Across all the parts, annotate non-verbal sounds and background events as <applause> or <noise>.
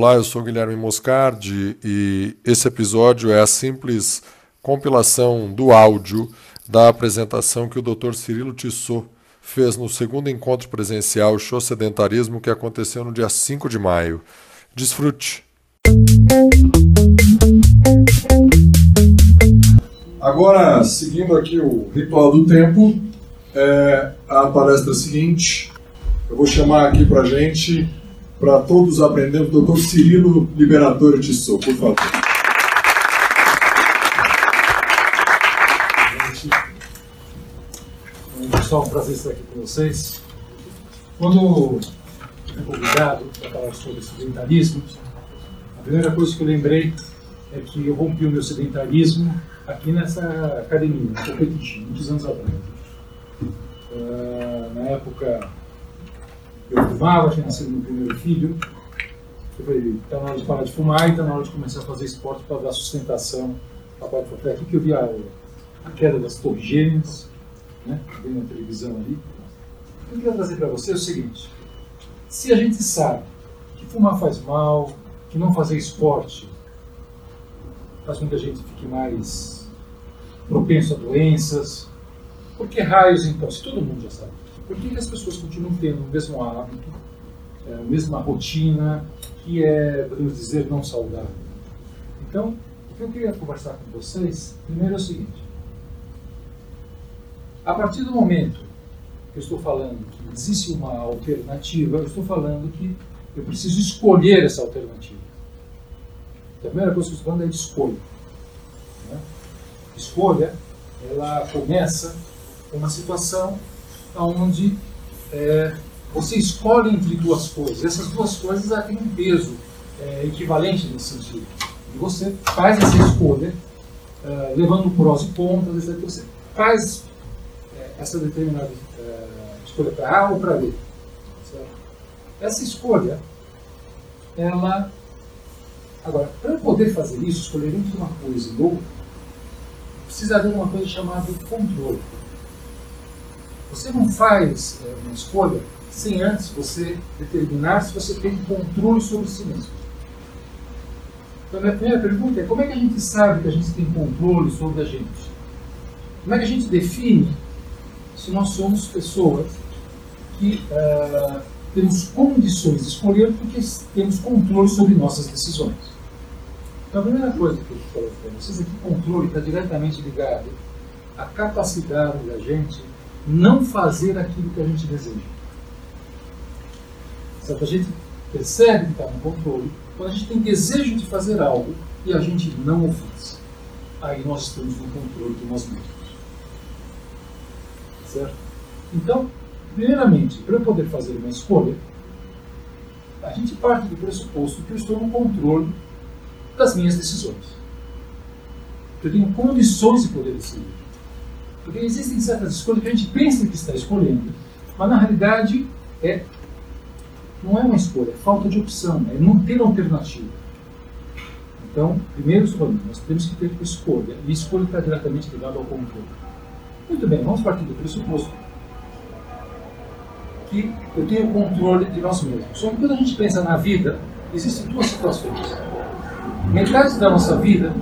Olá, eu sou Guilherme Moscardi e esse episódio é a simples compilação do áudio da apresentação que o Dr. Cirilo Tissot fez no segundo encontro presencial Show Sedentarismo que aconteceu no dia 5 de maio. Desfrute! Agora, seguindo aqui o ritual do tempo, é a palestra seguinte. Eu vou chamar aqui para gente, para todos aprendermos, Dr. Cirilo Liberatore Tissot, por favor. Pessoal, um prazer estar aqui com vocês. Quando fui convidado para falar sobre sedentarismo, a primeira coisa que eu lembrei é que eu rompi o meu sedentarismo aqui nessa academia, no Competition, muitos anos atrás. Uh, na época, eu fumava, tinha nascido meu primeiro filho. Eu falei, está na hora de parar de fumar e está na hora de começar a fazer esporte para dar sustentação parte Foi aqui que eu vi a, a queda das torres gêmeas, né? Vendo na televisão ali. O que eu quero trazer para você é o seguinte: se a gente sabe que fumar faz mal, que não fazer esporte faz com que a gente fique mais propenso a doenças, por que raios então? Se todo mundo já sabe. Por que, que as pessoas continuam tendo o mesmo hábito, é, a mesma rotina, que é, podemos dizer, não saudável? Então, o que eu queria conversar com vocês, primeiro é o seguinte. A partir do momento que eu estou falando que existe uma alternativa, eu estou falando que eu preciso escolher essa alternativa. Então, a primeira coisa que eu estou falando é de escolha. Né? Escolha, ela começa com uma situação onde é, você escolhe entre duas coisas. Essas duas coisas têm um peso é, equivalente nesse sentido. E você faz essa escolha, é, levando prós e contras, você faz essa determinada uh, escolha para A ou para B. Essa escolha, ela. Agora, para eu poder fazer isso, escolher entre uma coisa e outra, precisa haver uma coisa chamada controle. Você não faz é, uma escolha sem antes você determinar se você tem controle sobre si mesmo. Então, a minha primeira pergunta é: como é que a gente sabe que a gente tem controle sobre a gente? Como é que a gente define se nós somos pessoas que uh, temos condições de escolher porque temos controle sobre nossas decisões. Então, a primeira coisa que eu falo para vocês é que controle está diretamente ligado à capacidade da gente não fazer aquilo que a gente deseja. Certo? A gente percebe que está no controle quando a gente tem desejo de fazer algo e a gente não o faz. Aí nós estamos no controle de nós mesmos. Certo? Então, primeiramente, para eu poder fazer uma escolha, a gente parte do pressuposto que eu estou no controle das minhas decisões. Eu tenho condições de poder decidir. Porque existem certas escolhas que a gente pensa que está escolhendo, mas na realidade é não é uma escolha, é falta de opção, é não ter alternativa. Então, primeiro, nós temos que ter escolha, e escolha está diretamente ligada ao controle. Muito bem, vamos partir do pressuposto que eu tenho controle de nós mesmos. Só que quando a gente pensa na vida, existem duas situações. Metade da nossa vida,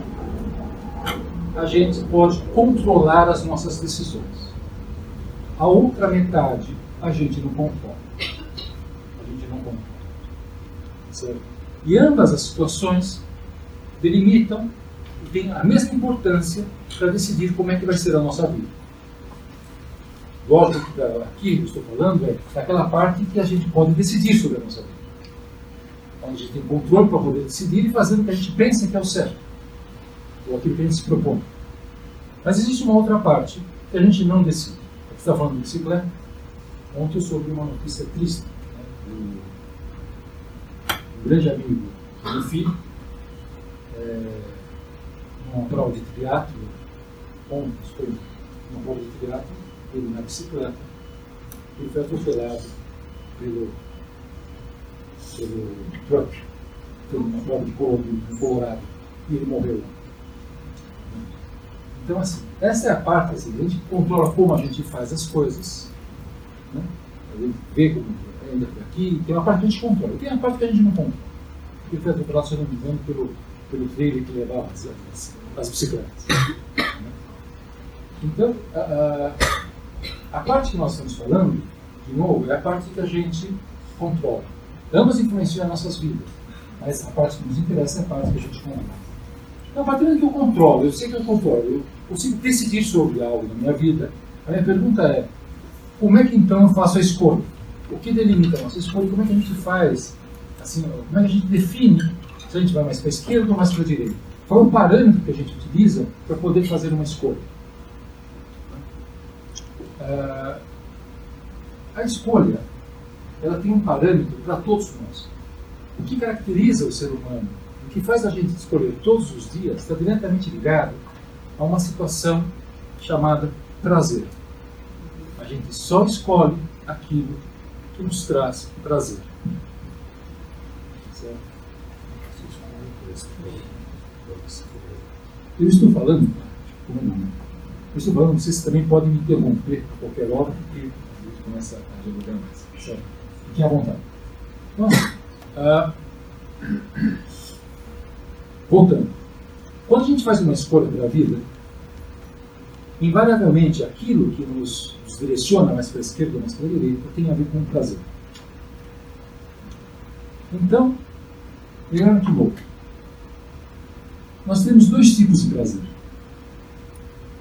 a gente pode controlar as nossas decisões. A outra metade, a gente não controla. A gente não controla. Certo? E ambas as situações delimitam e têm a mesma importância para decidir como é que vai ser a nossa vida gosto aqui, eu estou falando, é daquela parte que a gente pode decidir sobre a nossa vida. Onde a gente tem controle para poder decidir e fazer o que a gente pensa que é o certo, ou aquilo que a gente se propõe. Mas existe uma outra parte que a gente não decide. Você está falando de bicicleta? Ontem eu soube uma notícia triste né, do um grande amigo do filho, é, numa prova de triatlo, ontem foi uma prova de triatlo, ele na bicicleta, ele foi atropelado pelo, pelo Trump, uma prova de Colorado, e ele morreu. Então, assim, essa é a parte, assim, a gente controla como a gente faz as coisas, né? a gente vê como anda por aqui, tem uma parte que a gente controla, tem a parte que a gente não controla. Ele foi atropelado, se não me engano, pelo, pelo trailer que levava as, as, as bicicletas. Então, a, a, a, parte que nós estamos falando, de novo, é a parte que a gente controla. Ambas influenciam as nossas vidas, mas a parte que nos interessa é a parte que a gente controla. Então, a partir do que eu controlo, eu sei que eu controlo, eu consigo decidir sobre algo na minha vida, a minha pergunta é, como é que então eu faço a escolha? O que delimita a nossa escolha? Como é que a gente faz? Assim, como é que a gente define se a gente vai mais para a esquerda ou mais para a direita? Qual é o parâmetro que a gente utiliza para poder fazer uma escolha? Uh, a escolha ela tem um parâmetro para todos nós. O que caracteriza o ser humano, que faz a gente escolher todos os dias, está diretamente ligado a uma situação chamada prazer. A gente só escolhe aquilo que nos traz prazer. Eu estou falando, eu estou falando, vocês também podem me interromper a qualquer hora, porque a gente começa a divulgar mais. Certo? Fiquem à vontade. Então, uh, voltando. Quando a gente faz uma escolha para a vida, invariavelmente aquilo que nos, nos direciona mais para a esquerda ou mais para a direita tem a ver com o prazer. Então, vejam que louco. Nós temos dois tipos de prazer.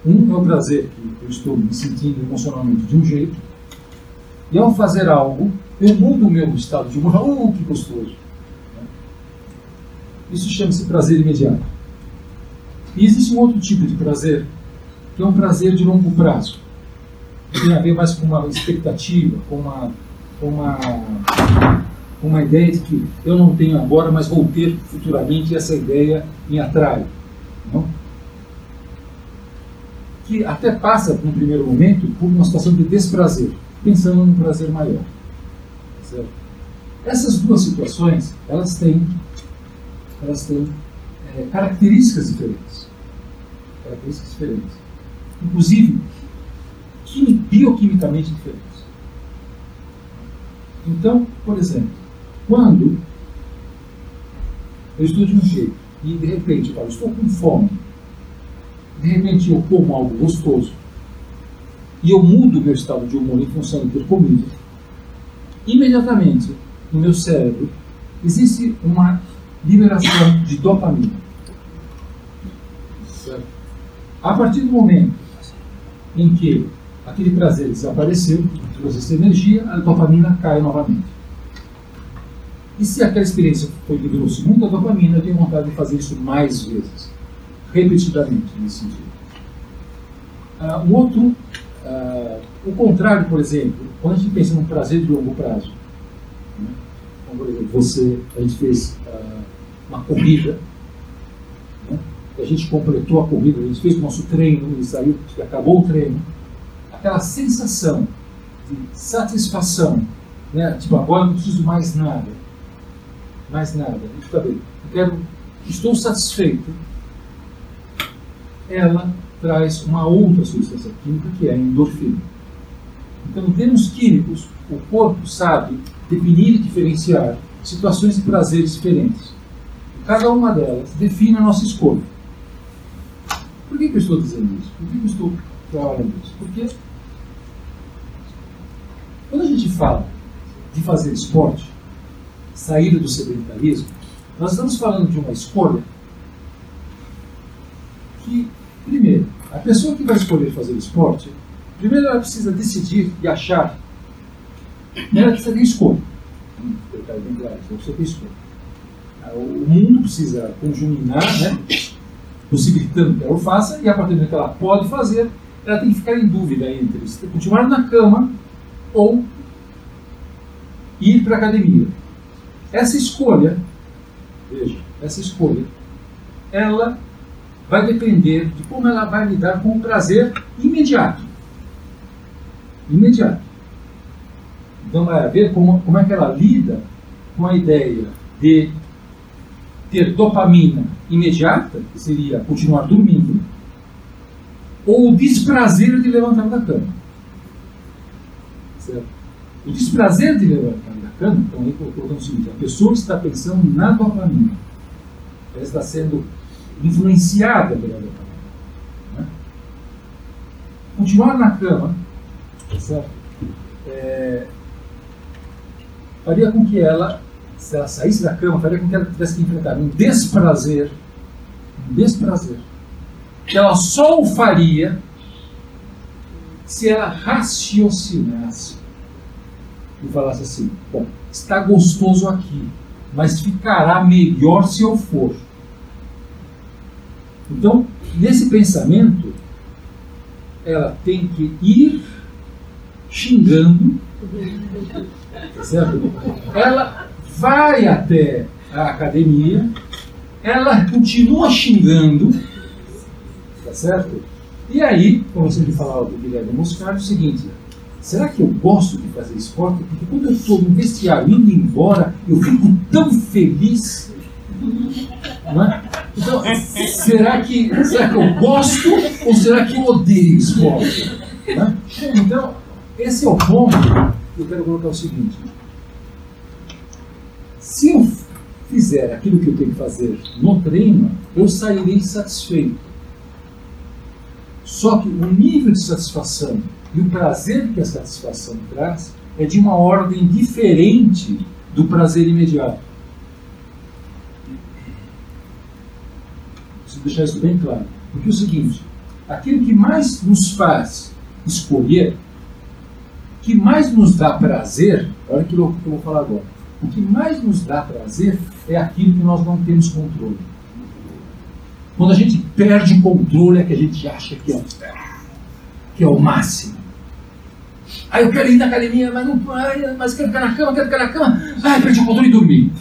Um é o prazer que eu estou me sentindo emocionalmente de um jeito, e ao fazer algo, eu mudo o meu estado de humor. Oh, que gostoso! Isso chama-se prazer imediato. E existe um outro tipo de prazer que é um prazer de longo prazo. Tem a ver mais com uma expectativa, com uma, com uma, com uma ideia de que eu não tenho agora, mas vou ter futuramente, e essa ideia me atrai. Não? Que até passa, num primeiro momento, por uma situação de desprazer, pensando num prazer maior. Certo? Essas duas situações, elas têm, elas têm é, características diferentes. Características diferentes inclusive bioquimicamente diferentes. Então, por exemplo, quando eu estou de um jeito e de repente eu estou com fome, de repente eu como algo gostoso e eu mudo meu estado de humor em função de ter comido, imediatamente no meu cérebro existe uma liberação de dopamina. A partir do momento em que aquele prazer desapareceu, trouxe essa energia, a dopamina cai novamente. E se aquela experiência foi liberou-se muita dopamina, eu tenho vontade de fazer isso mais vezes, repetidamente, nesse sentido. Uh, um outro, uh, o contrário, por exemplo, quando a gente pensa num prazer de longo prazo, né? como, por exemplo, você, a gente fez uh, uma corrida, a gente completou a corrida, a gente fez o nosso treino e saiu, acabou o treino, aquela sensação de satisfação, né? Tipo, agora não preciso mais nada, mais nada. Fica bem, eu quero, estou satisfeito. Ela traz uma outra substância química que é a endorfina. Então, em termos químicos, o corpo sabe definir e diferenciar situações de prazeres diferentes. Cada uma delas define a nossa escolha. Por que, que eu estou dizendo isso? Por que, que eu estou falando isso? Porque quando a gente fala de fazer esporte, saída do sedentarismo, nós estamos falando de uma escolha que, primeiro, a pessoa que vai escolher fazer esporte, primeiro ela precisa decidir e achar, ela precisa ter escolha. bem claro, você tem escolha. O mundo precisa conjuminar, né? possibilitando que ela o faça, e a partir do momento que ela pode fazer, ela tem que ficar em dúvida entre continuar na cama ou ir para a academia. Essa escolha, veja, essa escolha, ela vai depender de como ela vai lidar com o prazer imediato. Imediato. Então vai ver como, como é que ela lida com a ideia de ter dopamina imediata, que seria continuar dormindo, ou o desprazer de levantar da cama. Certo? O desprazer de levantar da cama, então aí colocando o seguinte, a pessoa está pensando na dopamina. Ela está sendo influenciada pela dopamina. Né? Continuar na cama, certo? É, faria com que ela, se ela saísse da cama, faria com que ela tivesse que enfrentar um desprazer, um desprazer, que ela só o faria se ela raciocinasse e falasse assim: bom, está gostoso aqui, mas ficará melhor se eu for. Então, nesse pensamento, ela tem que ir xingando, <laughs> tá certo? Ela vai até a academia, ela continua xingando, tá certo? E aí, como você me falava do Guilherme Moscardo, é o seguinte: será que eu gosto de fazer esporte? Porque quando eu estou no vestiário indo embora, eu fico tão feliz. Não é? Então, será que, será que eu gosto ou será que eu odeio esporte? É? Então, esse é o ponto que eu quero colocar o seguinte. Se eu fizer aquilo que eu tenho que fazer no treino, eu sairei satisfeito. Só que o nível de satisfação e o prazer que a satisfação traz é de uma ordem diferente do prazer imediato. Preciso deixar isso bem claro. Porque é o seguinte: aquilo que mais nos faz escolher, que mais nos dá prazer, olha que louco que eu vou falar agora. O que mais nos dá prazer é aquilo que nós não temos controle. Quando a gente perde o controle é que a gente acha que é, que é o máximo. Aí eu quero ir na academia, mas não mas quero ficar na cama, quero ficar na cama. Ai, perdi o controle e dormi.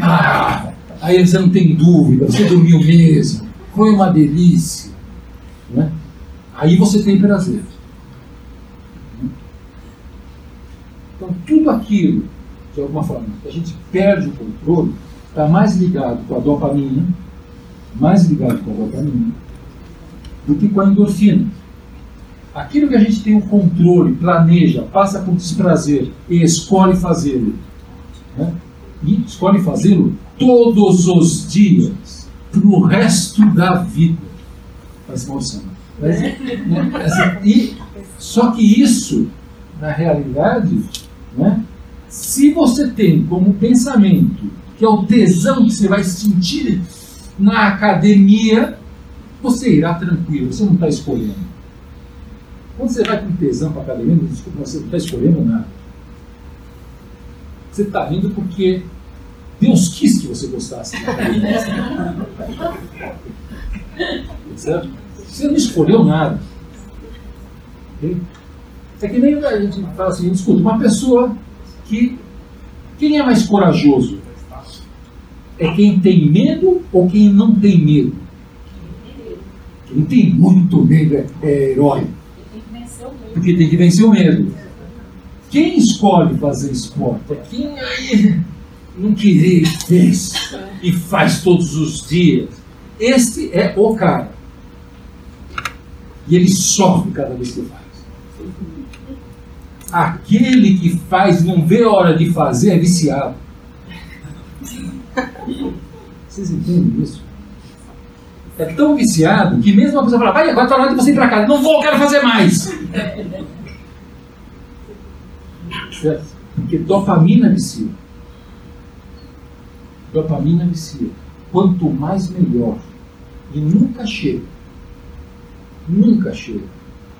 Ah, aí você não tem dúvida, você dormiu mesmo. Foi uma delícia. Né? Aí você tem prazer. Então tudo aquilo, de alguma forma, a gente perde o controle, está mais ligado com a dopamina mais ligado com a dopamina do que com a endorfina. Aquilo que a gente tem o controle, planeja, passa por desprazer e escolhe fazê-lo, né? e escolhe fazê-lo todos os dias, para o resto da vida. Faz. Mas, né? e, só que isso, na realidade, né? Se você tem como pensamento que é o tesão que você vai sentir na academia, você irá tranquilo, você não está escolhendo. Quando você vai com tesão para a academia, desculpa, você não está escolhendo nada. Você está indo porque Deus quis que você gostasse da academia. certo? Você não escolheu nada. É que nem a gente fala assim, escuta, uma pessoa que. Quem é mais corajoso? é quem tem medo ou quem não tem medo? Quem tem muito medo é, é herói. Porque tem que vencer o medo. Quem escolhe fazer esporte é quem aí não querer e fez e faz todos os dias. Este é o cara. E ele sofre cada vez que faz. Aquele que faz não vê a hora de fazer é viciado. Vocês entendem isso? É tão viciado que mesmo a pessoa fala, vai, agora está na hora de você ir para casa. Não vou, quero fazer mais. Certo? Porque dopamina vicia. Dopamina vicia. Quanto mais melhor. E nunca chega. Nunca chega.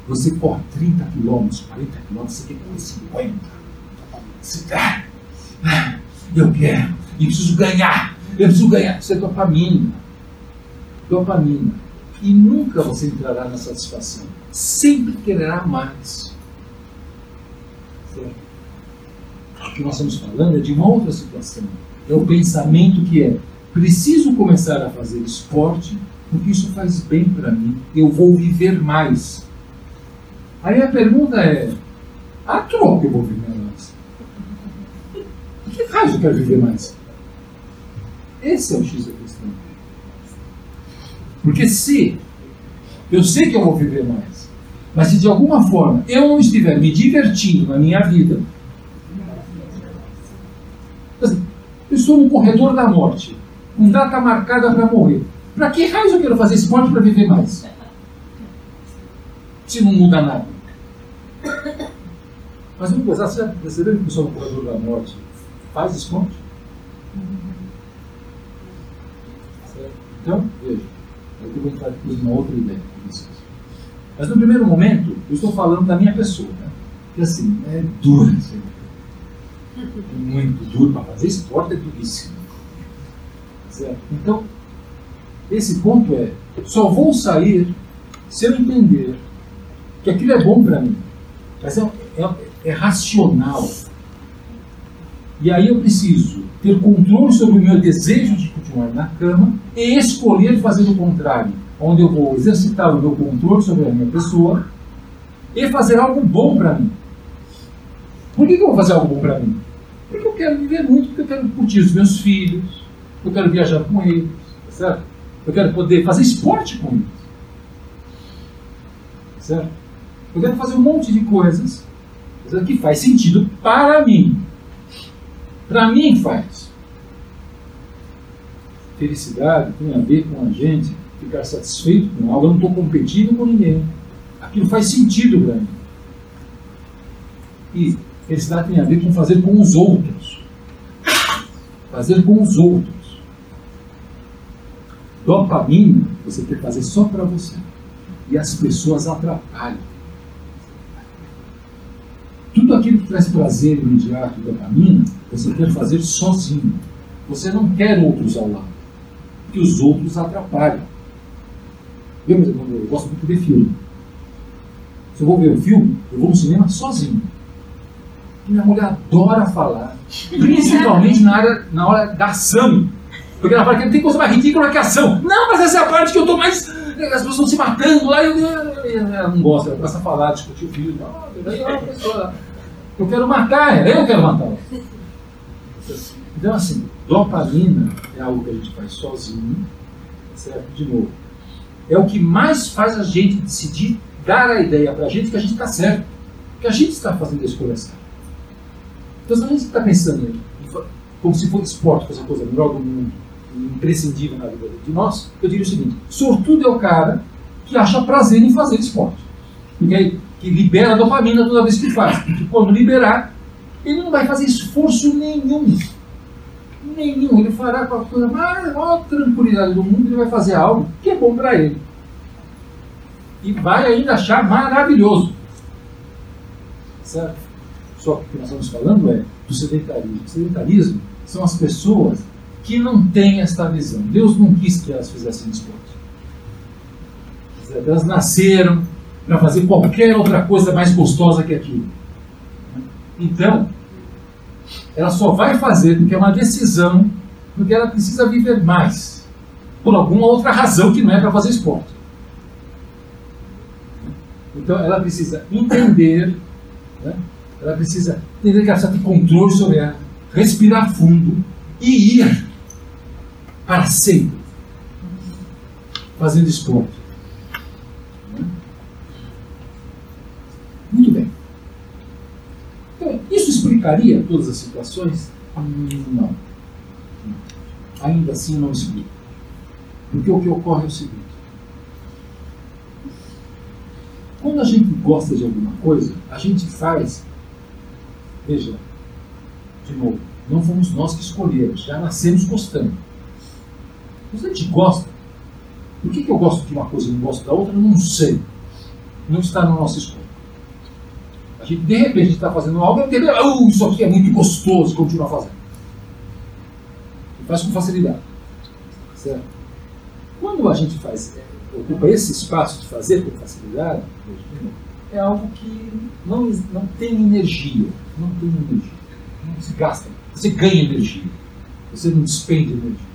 Você corre 30 quilômetros, 40 quilômetros, você quer correr 50. Você, ah, eu quero. E preciso ganhar. Eu preciso ganhar. Isso é dopamina. Dopamina. E nunca você entrará na satisfação. Sempre quererá mais. Certo? O que nós estamos falando é de uma outra situação. É o pensamento que é: preciso começar a fazer esporte porque isso faz bem para mim. Eu vou viver mais. Aí a pergunta é: a troca eu vou viver mais? O que faz eu quero viver mais? Esse é o X da questão. Porque se eu sei que eu vou viver mais, mas se de alguma forma eu não estiver me divertindo na minha vida, estou no corredor da morte, com data marcada para morrer, para que raios eu quero fazer esporte para viver mais? Se não muda nada. Mas vamos pensar, você já percebeu que o no corredor da morte faz esporte? Então, veja, eu vou entrar aqui uma outra ideia vocês. Mas no primeiro momento, eu estou falando da minha pessoa. Né? Que assim, é duro. Assim, é muito duro para fazer esporte, é duríssimo. Certo? Então, esse ponto é: só vou sair se eu entender que aquilo é bom para mim. Mas é, é, é racional. E aí eu preciso ter controle sobre o meu desejo de continuar na cama e escolher fazer o contrário, onde eu vou exercitar o meu controle sobre a minha pessoa e fazer algo bom para mim. Por que, que eu vou fazer algo bom para mim? Porque eu quero viver muito, porque eu quero curtir os meus filhos, eu quero viajar com eles, tá certo? Eu quero poder fazer esporte com eles. Certo? Eu quero fazer um monte de coisas que faz sentido para mim. Para mim faz. Felicidade tem a ver com a gente ficar satisfeito com algo. Eu não estou competindo com ninguém. Aquilo faz sentido para mim. E felicidade tem a ver com fazer com os outros. Fazer com os outros. Dopamina você quer fazer só para você. E as pessoas atrapalham. Tudo aquilo que traz prazer imediato e dopamina, você quer fazer sozinho. Você não quer outros ao lado. Porque os outros atrapalham. Eu, eu gosto muito de ver filme. Se eu vou ver um filme, eu vou no cinema sozinho. Minha mulher adora falar, <laughs> principalmente na, área, na hora da ação. Porque ela fala que não tem coisa mais ridícula que ação. Não, mas essa é a parte que eu estou mais. As pessoas estão se matando lá e eu, ela não gosta, ela começa a falar, discutir o filho. Eu quero matar ela, eu quero matar ela. Então, assim, dopamina é algo que a gente faz sozinho, certo? De novo. É o que mais faz a gente decidir dar a ideia para a gente que a gente está certo. Que a gente está fazendo a escolha certa. Então, se a gente está pensando como se fosse esporte, fosse a coisa melhor do mundo, imprescindível na vida de nós, eu diria o seguinte: sortudo é o cara que acha prazer em fazer esporte. Porque aí, que libera dopamina toda vez que faz. Porque quando liberar, ele não vai fazer esforço nenhum. Nenhum. Ele fará com a coisa maior tranquilidade do mundo, ele vai fazer algo que é bom para ele. E vai ainda achar maravilhoso. Certo? Só que o que nós estamos falando é do sedentarismo. O sedentarismo são as pessoas que não têm esta visão. Deus não quis que elas fizessem esporte. Elas nasceram para fazer qualquer outra coisa mais gostosa que aquilo. Então, ela só vai fazer porque é uma decisão, porque ela precisa viver mais, por alguma outra razão que não é para fazer esporte. Então, ela precisa entender, né? ela precisa entender que ela precisa ter controle sobre ela, respirar fundo e ir para sempre fazendo esporte. Muito bem. Então, isso explicaria todas as situações? Não. Ainda assim não explica. Porque o que ocorre é o seguinte. Quando a gente gosta de alguma coisa, a gente faz. Veja, de novo, não fomos nós que escolhemos, já nascemos gostando. Mas a gente gosta. Por que, que eu gosto de uma coisa e não gosto da outra? Eu não sei. Não está no nosso escolha. A gente, de repente, está fazendo algo e entende, oh, isso aqui é muito gostoso, e continua fazendo. E faz com facilidade. Certo? Quando a gente faz, é, ocupa esse espaço de fazer com facilidade, é algo que não, não tem energia. Não tem energia. Não se gasta. Você ganha energia. Você não despende energia.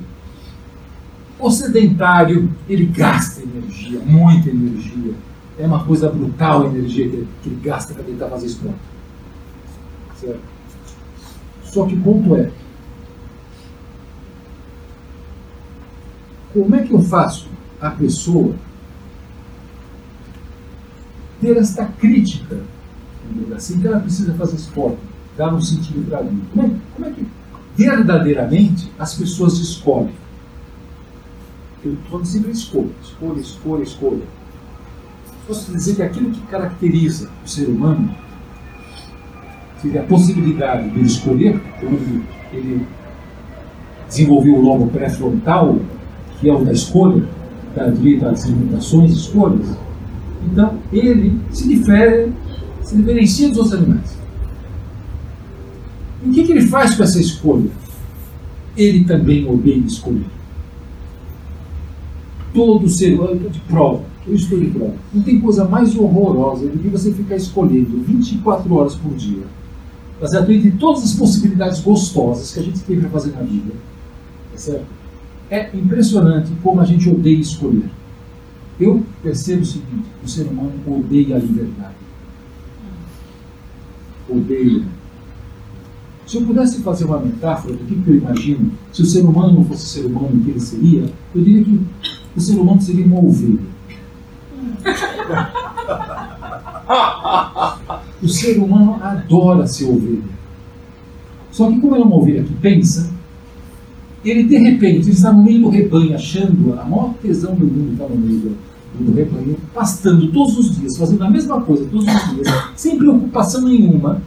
O sedentário, ele gasta energia, muita energia é uma coisa brutal a energia que, ele gasta para tentar fazer esporte. Certo? Só que o ponto é: como é que eu faço a pessoa ter esta crítica, assim, que ela precisa fazer esporte, dar um sentido para vida? Como é, como é que verdadeiramente as pessoas escolhem. Eu estou sempre escolha, escolha, escolha, escolha. Posso dizer que aquilo que caracteriza o ser humano seria a possibilidade de escolher, quando ele, desenvolveu o lobo pré-frontal, que é o da escolha, da direito às limitações, escolhas. Então, ele se difere, se diferencia dos outros animais. o que, que ele faz com essa escolha? Ele também odeia escolher. Todo ser humano, de prova, eu estou prova. Não tem coisa mais horrorosa do que você ficar escolhendo 24 horas por dia, baseado em todas as possibilidades gostosas que a gente tem para fazer na vida. Tá certo? É impressionante como a gente odeia escolher. Eu percebo o seguinte: o ser humano odeia a liberdade. Odeia. Se eu pudesse fazer uma metáfora do que eu imagino, se o ser humano não fosse ser humano, que ele seria, eu diria que o ser humano seria uma ovelha. <laughs> o ser humano adora ser ovelha. Só que, como é uma ovelha que pensa, ele de repente está no meio do rebanho, achando a maior tesão do mundo está no meio do, do rebanho, pastando todos os dias, fazendo a mesma coisa todos os dias, sem preocupação nenhuma.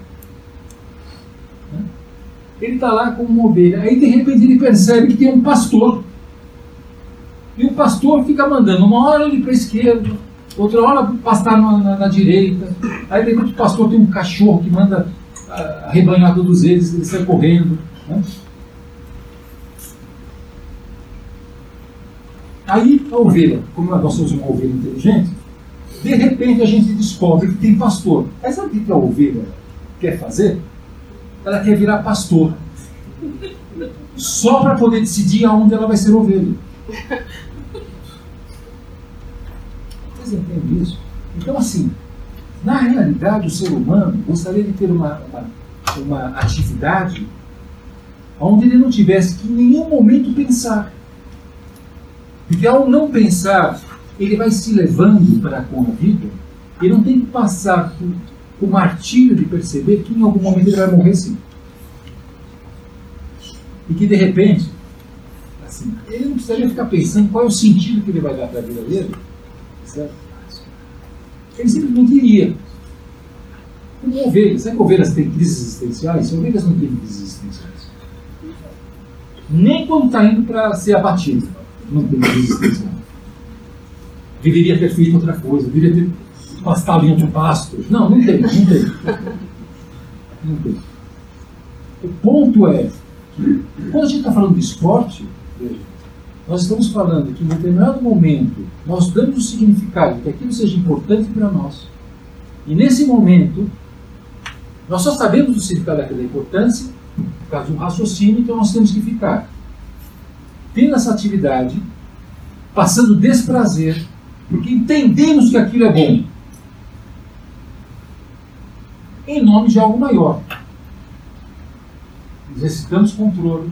Ele está lá como uma ovelha. Aí de repente ele percebe que tem um pastor. E o pastor fica mandando uma hora ele para a esquerda, outra hora pastar na, na, na, direita. Aí de repente o pastor tem um cachorro que manda uh, arrebanhar todos eles, ele sai correndo. Né? Aí a ovelha, como nós somos uma ovelha inteligente, de repente a gente descobre que tem pastor. Aí sabe o que a ovelha quer fazer? Ela quer virar pastor. Só para poder decidir aonde ela vai ser ovelha. Entendem isso? Então, assim, na realidade, o ser humano gostaria de ter uma, uma, uma atividade onde ele não tivesse que em nenhum momento pensar. Porque ao não pensar, ele vai se levando para com a vida e não tem que passar o martírio de perceber que em algum momento ele vai morrer sim. E que de repente, assim, ele não precisaria ficar pensando qual é o sentido que ele vai dar para a vida dele. Ele simplesmente iria. Como ovelhas. Sabe que ovelhas têm crises existenciais? Ovelhas não têm crises existenciais. Nem quando está indo para ser abatido não tem resistência. Deveria ter feito outra coisa, deveria ter pastado em outro pasto. Não, não tem, não tem. Não tem. O ponto é que, quando a gente está falando de esporte, veja, nós estamos falando que em determinado momento nós damos o significado que aquilo seja importante para nós. E nesse momento, nós só sabemos o significado daquela importância por causa de um raciocínio, então nós temos que ficar tendo essa atividade, passando desprazer, porque entendemos que aquilo é bom, em nome de algo maior. Exercitamos controle,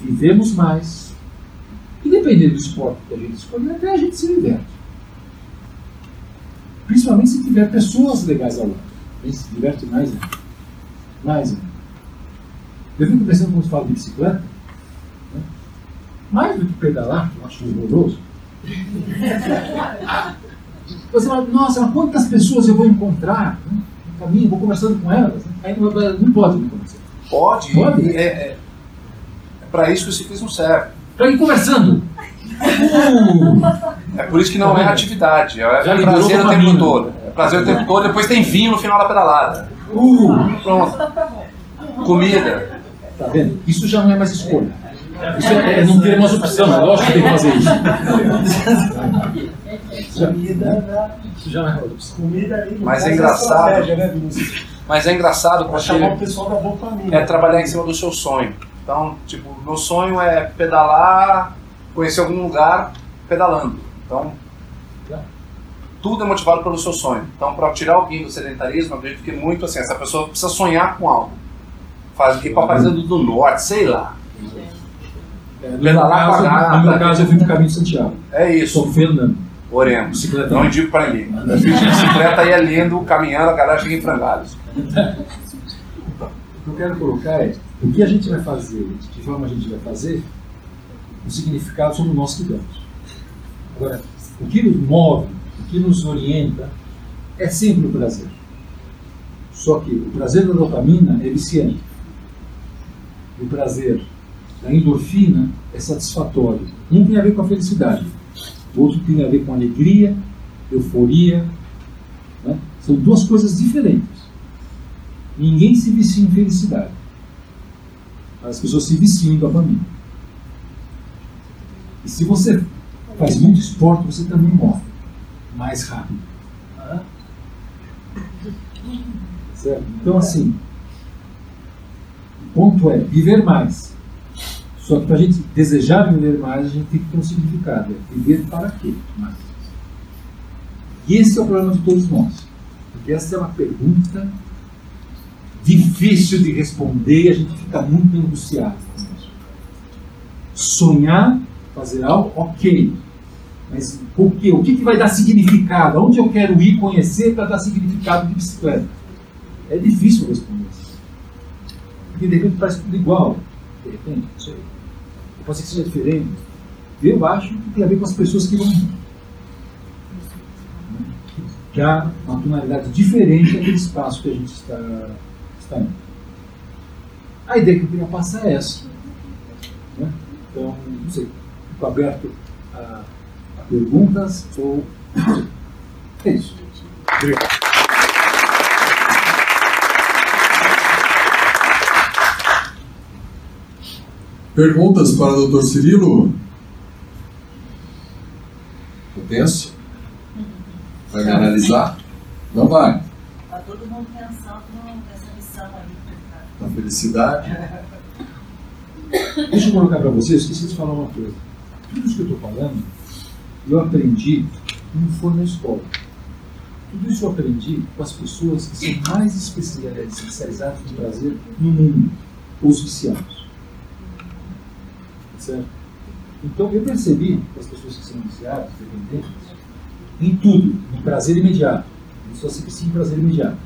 vivemos mais, dependendo do esporte que a gente escolher, até a gente se diverte. Principalmente se tiver pessoas legais ao lado. A gente se diverte mais ainda. Mais ainda. Eu fico pensando quando falo de bicicleta, mais do que pedalar, que eu acho horroroso. <laughs> Você fala, nossa, quantas pessoas eu vou encontrar né, no caminho, vou conversando com elas. Né? Aí não, não pode me conhecer. Pode. Pode? É, é, é para isso que o ciclismo serve. Para ir conversando. <laughs> É por isso que não é atividade, é Já prazer o tempo todo. É prazer o tempo todo, depois tem vinho no final da pedalada. Uh. Pronto. Comida. Tá vendo? Isso já não é mais escolha. Isso é, é não ter mais opção, é lógico que tem que fazer isso. Comida, isso já não é opção. Comida Mas é engraçado. Né, mas é engraçado porque é trabalhar em cima do seu sonho. Então, tipo, meu sonho é pedalar, conhecer algum lugar pedalando. Então, tudo é motivado pelo seu sonho. Então, para tirar alguém do sedentarismo, acredito que muito assim, essa pessoa precisa sonhar com algo. Faz, ir para a Fazenda do Norte, sei lá. É, no, meu caso, no meu caso, eu fui pro caminho de Santiago. É isso. Sou Fernando. Oremos. Não indico para ninguém. Fiz <laughs> de bicicleta aí é lindo, caminhando, a galera chega em frangalhos. que eu quero colocar é o que a gente vai fazer, de forma a gente vai fazer, o significado somos nós que damos. Agora, o que nos move, o que nos orienta, é sempre o prazer. Só que o prazer da dopamina é viciante. O prazer da endorfina é satisfatório. Um tem a ver com a felicidade, o outro tem a ver com alegria, euforia. Né? São duas coisas diferentes. Ninguém se vicia em felicidade. As pessoas se viciam em dopamina. E se você faz muito esporte, você também morre mais rápido. Certo? Então, assim, o ponto é viver mais. Só que para a gente desejar viver mais, a gente tem que ter um significado. É viver para quê? Mais. E esse é o problema de todos nós. Porque essa é uma pergunta difícil de responder e a gente fica muito angustiado. Sonhar, fazer algo, ok. Mas o que, o que, que vai dar significado? Aonde eu quero ir conhecer para dar significado de bicicleta? É difícil responder. Porque de repente parece tudo igual. De repente, não sei. Pode ser que seja diferente. Eu acho que tem a ver com as pessoas que vão há uma tonalidade diferente daquele espaço que a gente está, está indo. A ideia que eu queria passar é essa. Né? Então, não sei, fico aberto a, a perguntas ou. É isso. Obrigado. Perguntas para o Dr. Cirilo? Tenso? Vai me analisar? Não vai. Está todo mundo pensando nessa missão aí. Na felicidade. Deixa eu colocar para vocês, esqueci de falar uma coisa. Tudo isso que eu estou falando, eu aprendi não foi na escola. Tudo isso eu aprendi com as pessoas que são mais especializadas em prazer no mundo, os viciados. Certo? Então eu percebi que as pessoas que são viciadas, dependentes, em tudo, no prazer imediato. Ele só se vicia em prazer imediato.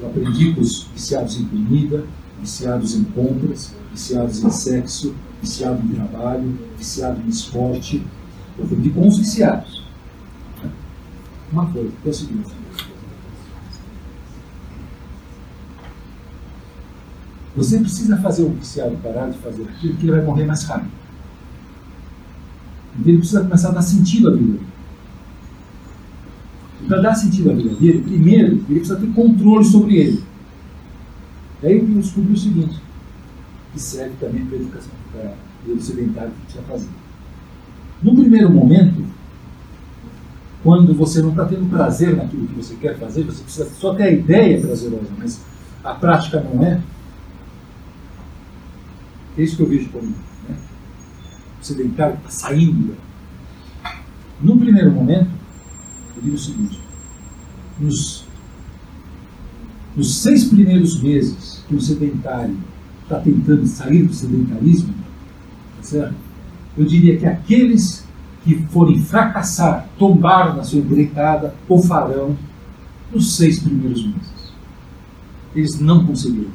Eu aprendi com os viciados em comida, viciados em compras, viciados em sexo, viciado em trabalho, viciado em esporte. Eu aprendi com os viciados. Uma coisa, que é o seguinte. Você precisa fazer o viciado parar de fazer aquilo, porque ele vai morrer mais rápido. Ele precisa começar a dar sentido à vida para dar sentido à vida dele, primeiro, ele precisa ter controle sobre ele. Daí eu descobri o seguinte, que serve também para a educação, para o sedentário que precisa fazer. No primeiro momento, quando você não está tendo prazer naquilo que você quer fazer, você precisa só ter a ideia prazerosa, mas a prática não é. É isso que eu vejo como né? o sedentário está saindo. No primeiro momento, eu digo o seguinte: nos, nos seis primeiros meses que o sedentário está tentando sair do sedentarismo, tá certo? eu diria que aqueles que forem fracassar, tombar na sua empreitada, o farão nos seis primeiros meses. Eles não conseguiram.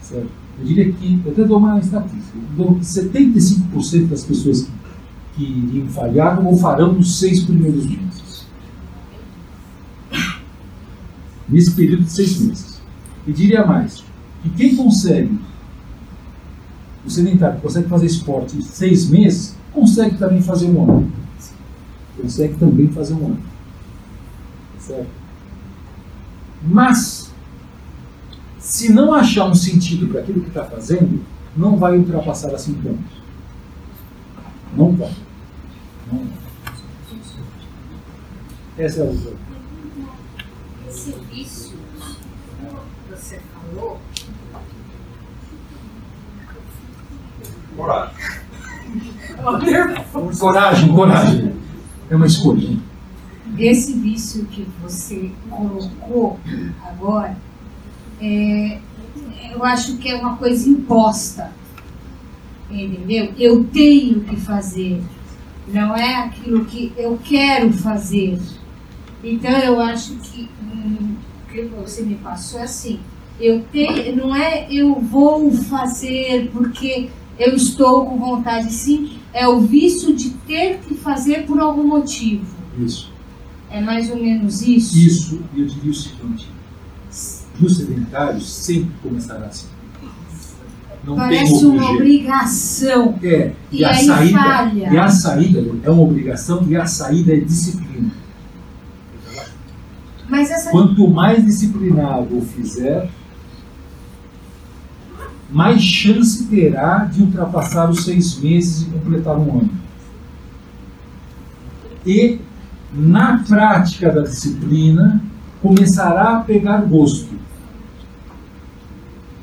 Certo? Eu diria que, eu até dou uma estatística, dou que 75% das pessoas que que iriam falhar ou farão nos seis primeiros meses. Nesse período de seis meses. E diria mais, que quem consegue, o sedentário consegue fazer esporte seis meses, consegue também fazer um ano. Consegue também fazer um ano. Certo? Mas, se não achar um sentido para aquilo que está fazendo, não vai ultrapassar a cinco anos. Não vai. Não vai. Essa é a visão. Esse vício que você falou. Coragem. Coragem, coragem. É uma escolha. Esse vício que você colocou agora, é, eu acho que é uma coisa imposta Entendeu? Eu tenho que fazer. Não é aquilo que eu quero fazer. Então eu acho que hum, o que você me passou é assim. Eu te, não é eu vou fazer porque eu estou com vontade, sim, é o vício de ter que fazer por algum motivo. Isso. É mais ou menos isso? Isso, e eu diria o seguinte: no sedentários sempre começará assim. Não Parece uma obrigação. É, e, e a saída, falha. E a saída é uma obrigação e a saída é disciplina. Essa... Quanto mais disciplinado o fizer, mais chance terá de ultrapassar os seis meses e completar um ano. E, na prática da disciplina, começará a pegar gosto.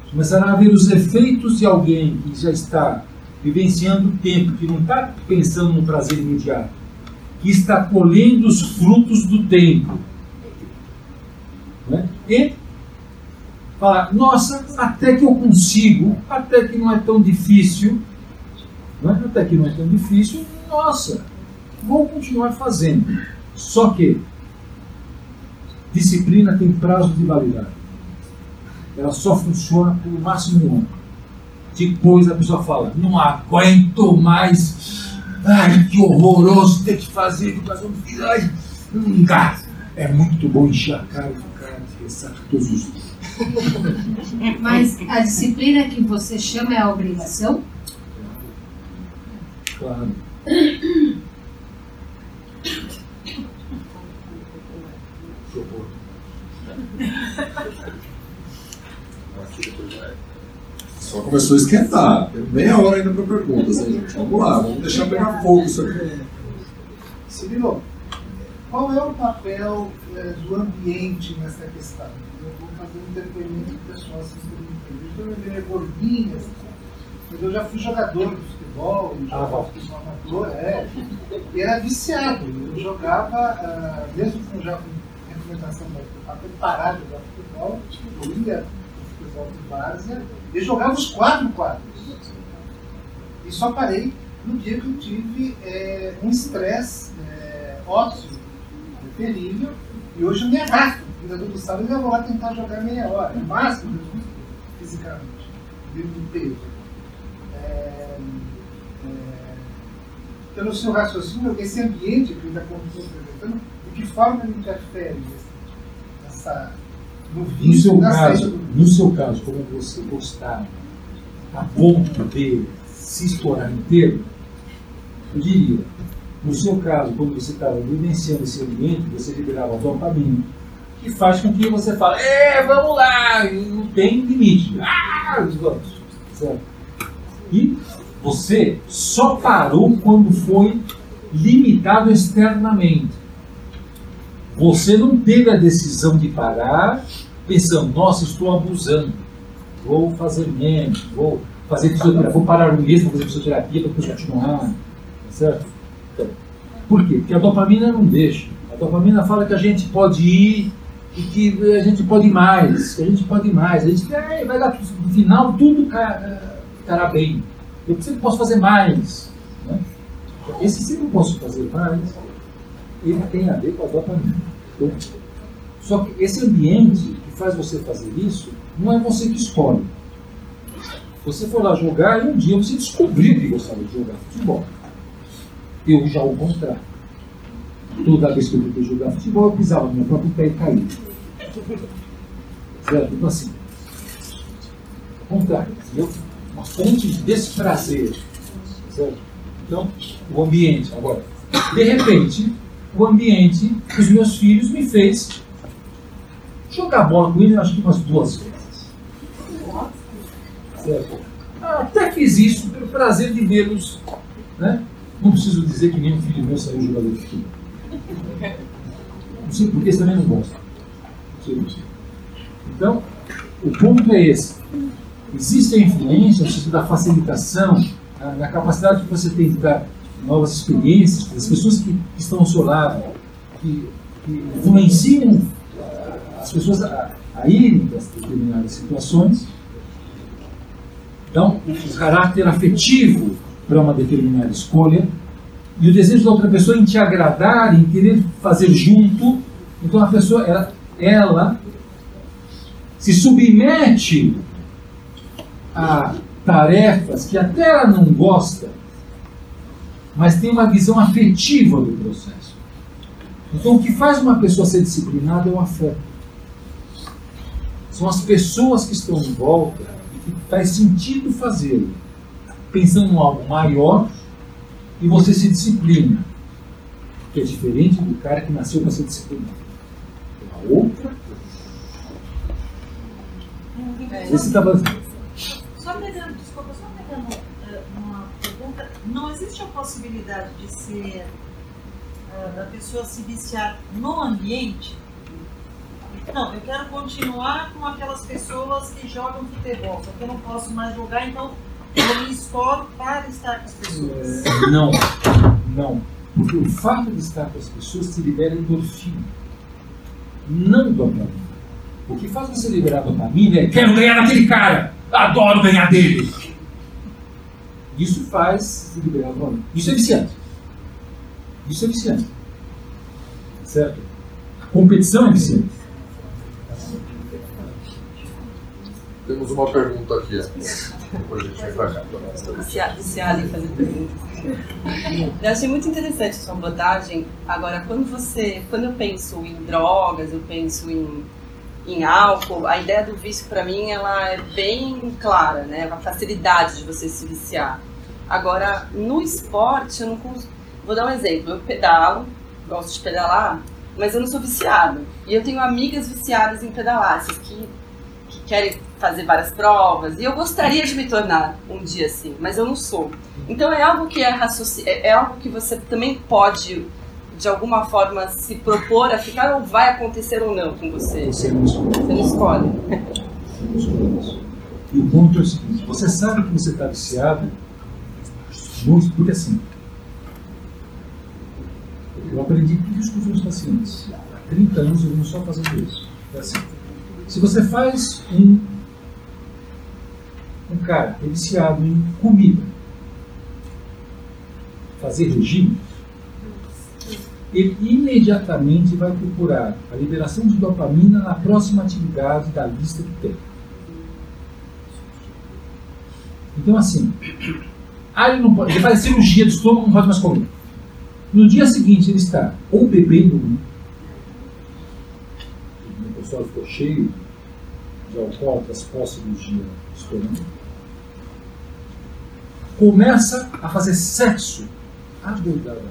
Começará a ver os efeitos de alguém que já está vivenciando o tempo, que não está pensando no prazer imediato, que está colhendo os frutos do tempo. Né? E falar, nossa, até que eu consigo, até que não é tão difícil, né? até que não é tão difícil, nossa, vou continuar fazendo. Só que disciplina tem prazo de validade. Ela só funciona por máximo um ano. Depois a pessoa fala, não aguento mais. Ai, que horroroso ter que fazer educação física. Ai, não dá. É muito bom encher do cara de ressaca todos os dias. <laughs> Mas a disciplina que você chama é a obrigação? Claro. Só começou a esquentar. Tem meia hora ainda para perguntas, gente? Vamos lá, vamos deixar pegar fogo isso aqui. Cirilo, qual é o papel é, do ambiente nessa questão? Eu um depoimento pessoal assistindo entrevista. Eu me gordinha, mas eu já fui jogador de futebol, já ah, fui amador, é, e era viciado. Eu jogava, uh, mesmo com já com recomendação da parar de jogar futebol, eu ia no futebol de várzea eu jogava os quatro quadros. E só parei no dia que eu tive é, um estresse é, ósseo terrível. E hoje eu me arrasto. Ainda do sábado eu vou lá tentar jogar meia hora. O máximo que eu fisicamente. Vivo do peso. É, é, pelo seu raciocínio, esse ambiente que ainda estou apresentando, de que forma ele interfere nessa no, no seu caso, no seu caso, como você gostar a ponto de se estourar inteiro, eu diria, no seu caso, quando você estava vivenciando esse ambiente, você liberava dopamina, que faz com que você fale, é, vamos lá, não tem limite. Ah, vamos. Certo? E você só parou quando foi limitado externamente. Você não teve a decisão de parar pensando, nossa, estou abusando, vou fazer menos, vou fazer fisioterapia, vou parar o mês, vou fazer fisioterapia para continuar, certo? Então, por quê? Porque a dopamina não deixa. A dopamina fala que a gente pode ir e que a gente pode mais, que a gente pode mais. A gente vai dar, no final tudo ficará bem. Eu sempre posso fazer mais. Né? Esse sempre posso fazer mais, ele tem a ver com a dopamina. Só que esse ambiente que faz você fazer isso, não é você que escolhe. Você foi lá jogar e um dia você descobriu que gostava de jogar futebol. Eu já o contrário. Toda vez que eu tentei jogar futebol, eu pisava no meu próprio pé e caía. Certo? Então assim, contrário. Eu, uma fonte de desprazer. Certo? Então, o ambiente. Agora, de repente, o ambiente dos meus filhos me fez jogar bola com ele, acho que umas duas vezes. Certo? Até fiz isso pelo prazer de vê-los. Né? Não preciso dizer que nenhum filho meu saiu jogador de futebol. Porque também não gosta. Então, o ponto é esse. Existe a influência sentido da facilitação, na, na capacidade que você tem de dar novas experiências, as pessoas que, que estão ao seu lado, que, que influenciam as pessoas a, a irem para determinadas situações. Então, o caráter afetivo para uma determinada escolha e o desejo da outra pessoa em te agradar, em querer fazer junto. Então, a pessoa, ela, ela se submete a tarefas que até ela não gosta, mas tem uma visão afetiva do processo. Então, o que faz uma pessoa ser disciplinada é o afeto. São as pessoas que estão em volta e que faz sentido fazê-lo, pensando em algo maior, e você se disciplina, que é diferente do cara que nasceu para ser disciplinado. É uma outra coisa. Esse estava. Só pegando, desculpa, só pegando uh, uma pergunta, não existe a possibilidade de ser uh, da pessoa se viciar no ambiente? Não, eu quero continuar com aquelas pessoas que jogam futebol, só que eu não posso mais jogar, então eu me escolho para estar com as pessoas. É, não, não. Porque o fato de estar com as pessoas te libera endorfina, não dopamina. O que faz você liberar dopamina é quero ganhar daquele cara, adoro ganhar dele. Isso faz liberar dopamina. Isso é viciante. Isso é viciante. Certo? A competição é viciante. Temos uma pergunta aqui. Depois a gente pra cá. Estou viciada em fazer perguntas. Eu achei muito interessante a sua abordagem. Agora, quando você, quando eu penso em drogas, eu penso em, em álcool, a ideia do vício para mim ela é bem clara, né? A facilidade de você se viciar. Agora, no esporte, eu não consigo. Vou dar um exemplo. Eu pedalo, gosto de pedalar, mas eu não sou viciado. E eu tenho amigas viciadas em pedalar, essas que, que querem fazer várias provas. E eu gostaria de me tornar um dia assim, mas eu não sou. Então é algo que é, é, é algo que você também pode de alguma forma se propor a ficar ou vai acontecer ou não com você. Você não escolhe. Você não escolhe. Não E o ponto é o seguinte: você sabe que você está viciado, muito, porque assim. Eu aprendi tudo isso com os meus pacientes. Há 30 anos eu venho só fazendo isso. É assim. Se você faz um cara é viciado em comida, fazer regime, ele imediatamente vai procurar a liberação de dopamina na próxima atividade da lista que tem. Então, assim, ah, ele, não pode, ele faz cirurgia de estômago, não pode mais comer. No dia seguinte, ele está ou bebendo muito, o pessoal ficou cheio de alcoólatras pós-cirurgia de estômago, começa a fazer sexo adoidadamente,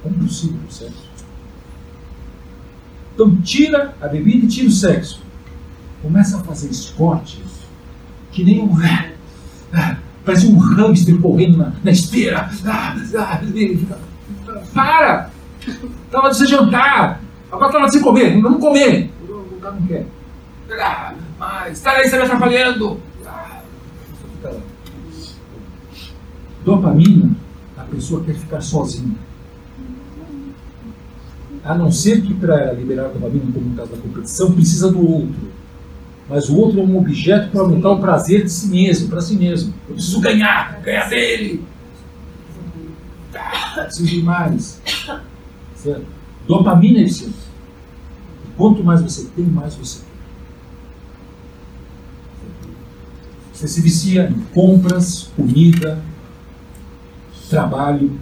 compulsivo do sexo. Então tira a bebida e tira o sexo. Começa a fazer esportes que nem um. Parece um hamster correndo na, na esteira. Para! Estava de você jantar. Agora estava de você comer. Vamos comer. O cara não quer. Ah, mas está aí, você me atrapalhando. Dopamina, a pessoa quer ficar sozinha. A não ser que para liberar dopamina, como no caso da competição, precisa do outro. Mas o outro é um objeto para aumentar o prazer de si mesmo, para si mesmo. Eu preciso ganhar, ganhar dele. Ah, preciso de mais. Certo? Dopamina é viciante. Quanto mais você tem, mais você quer. Você se vicia em compras, comida, trabalho.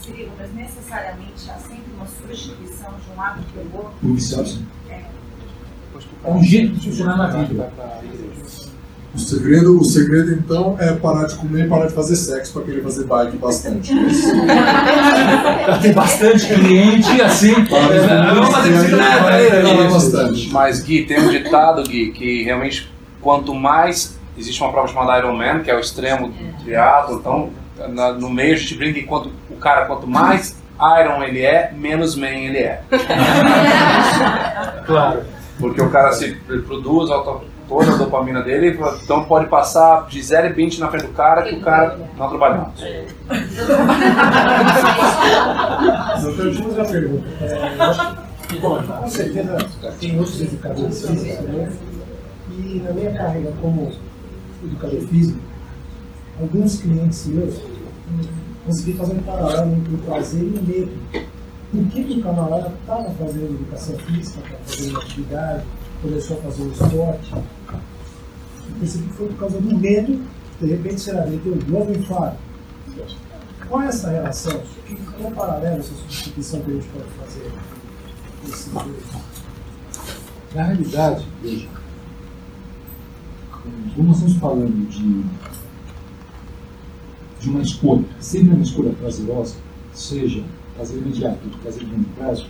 Cirilo, mas necessariamente há sempre uma substituição de um hábito pelo outro? O viciado, sim. É. é um jeito de funcionar na vida. O segredo, o segredo então é parar de comer e parar de fazer sexo para querer fazer bike bastante. <laughs> para ter bastante cliente assim. Vamos fazer bicicleta bastante. Mas Gui, tem um ditado, Gui, que realmente quanto mais existe uma prova chamada Ironman, que é o extremo do triatlo, então na, no meio a gente brinca que quanto, o cara quanto mais Iron ele é, menos man ele é. <laughs> claro. Porque o cara se produz toda a dopamina dele, então pode passar de 0 e 20 na frente do cara que o cara não trabalhou. Doutor, deixa eu fazer uma pergunta. É, bom, com certeza tem outros educadores físicos, né? E na minha carreira como educador físico, alguns clientes meus consegui fazer um paralelo entre o prazer e o medo por que, que o camarada estava fazendo educação física, estava fazendo atividade, começou a fazer o esporte. Eu percebi que foi por causa do medo, de repente, será ele tem um novo infarto. Qual é essa relação? Qual é o paralelo, essa substituição que a gente pode fazer? Na realidade, veja, como nós estamos falando de, de uma escolha, sempre uma escolha prazerosa, seja prazer imediato ou prazer de longo prazo,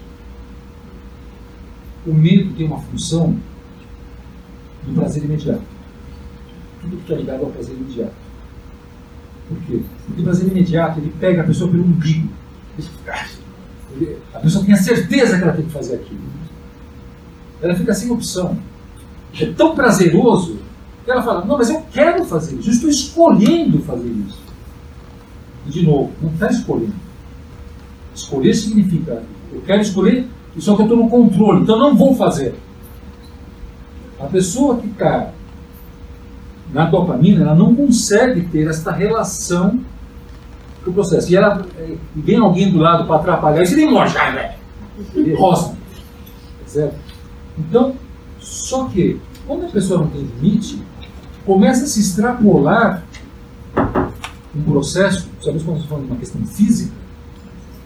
o medo tem uma função do prazer imediato. Tudo que está ligado ao prazer imediato. Por quê? Porque o prazer imediato ele pega a pessoa pelo umbigo. a pessoa tem a certeza que ela tem que fazer aquilo. Ela fica sem opção. É tão prazeroso que ela fala: Não, mas eu quero fazer isso, eu estou escolhendo fazer isso. E, de novo, não está escolhendo. Escolher significa: eu quero escolher, só que eu estou no controle, então não vou fazer. A pessoa que está na dopamina, ela não consegue ter essa relação com o processo. E ela e vem alguém do lado para atrapalhar, isso ele morre, velho. Ele roça. Certo? Então, só que, quando a pessoa não tem limite, começa a se extrapolar um processo, sabemos quando estamos falando de uma questão física,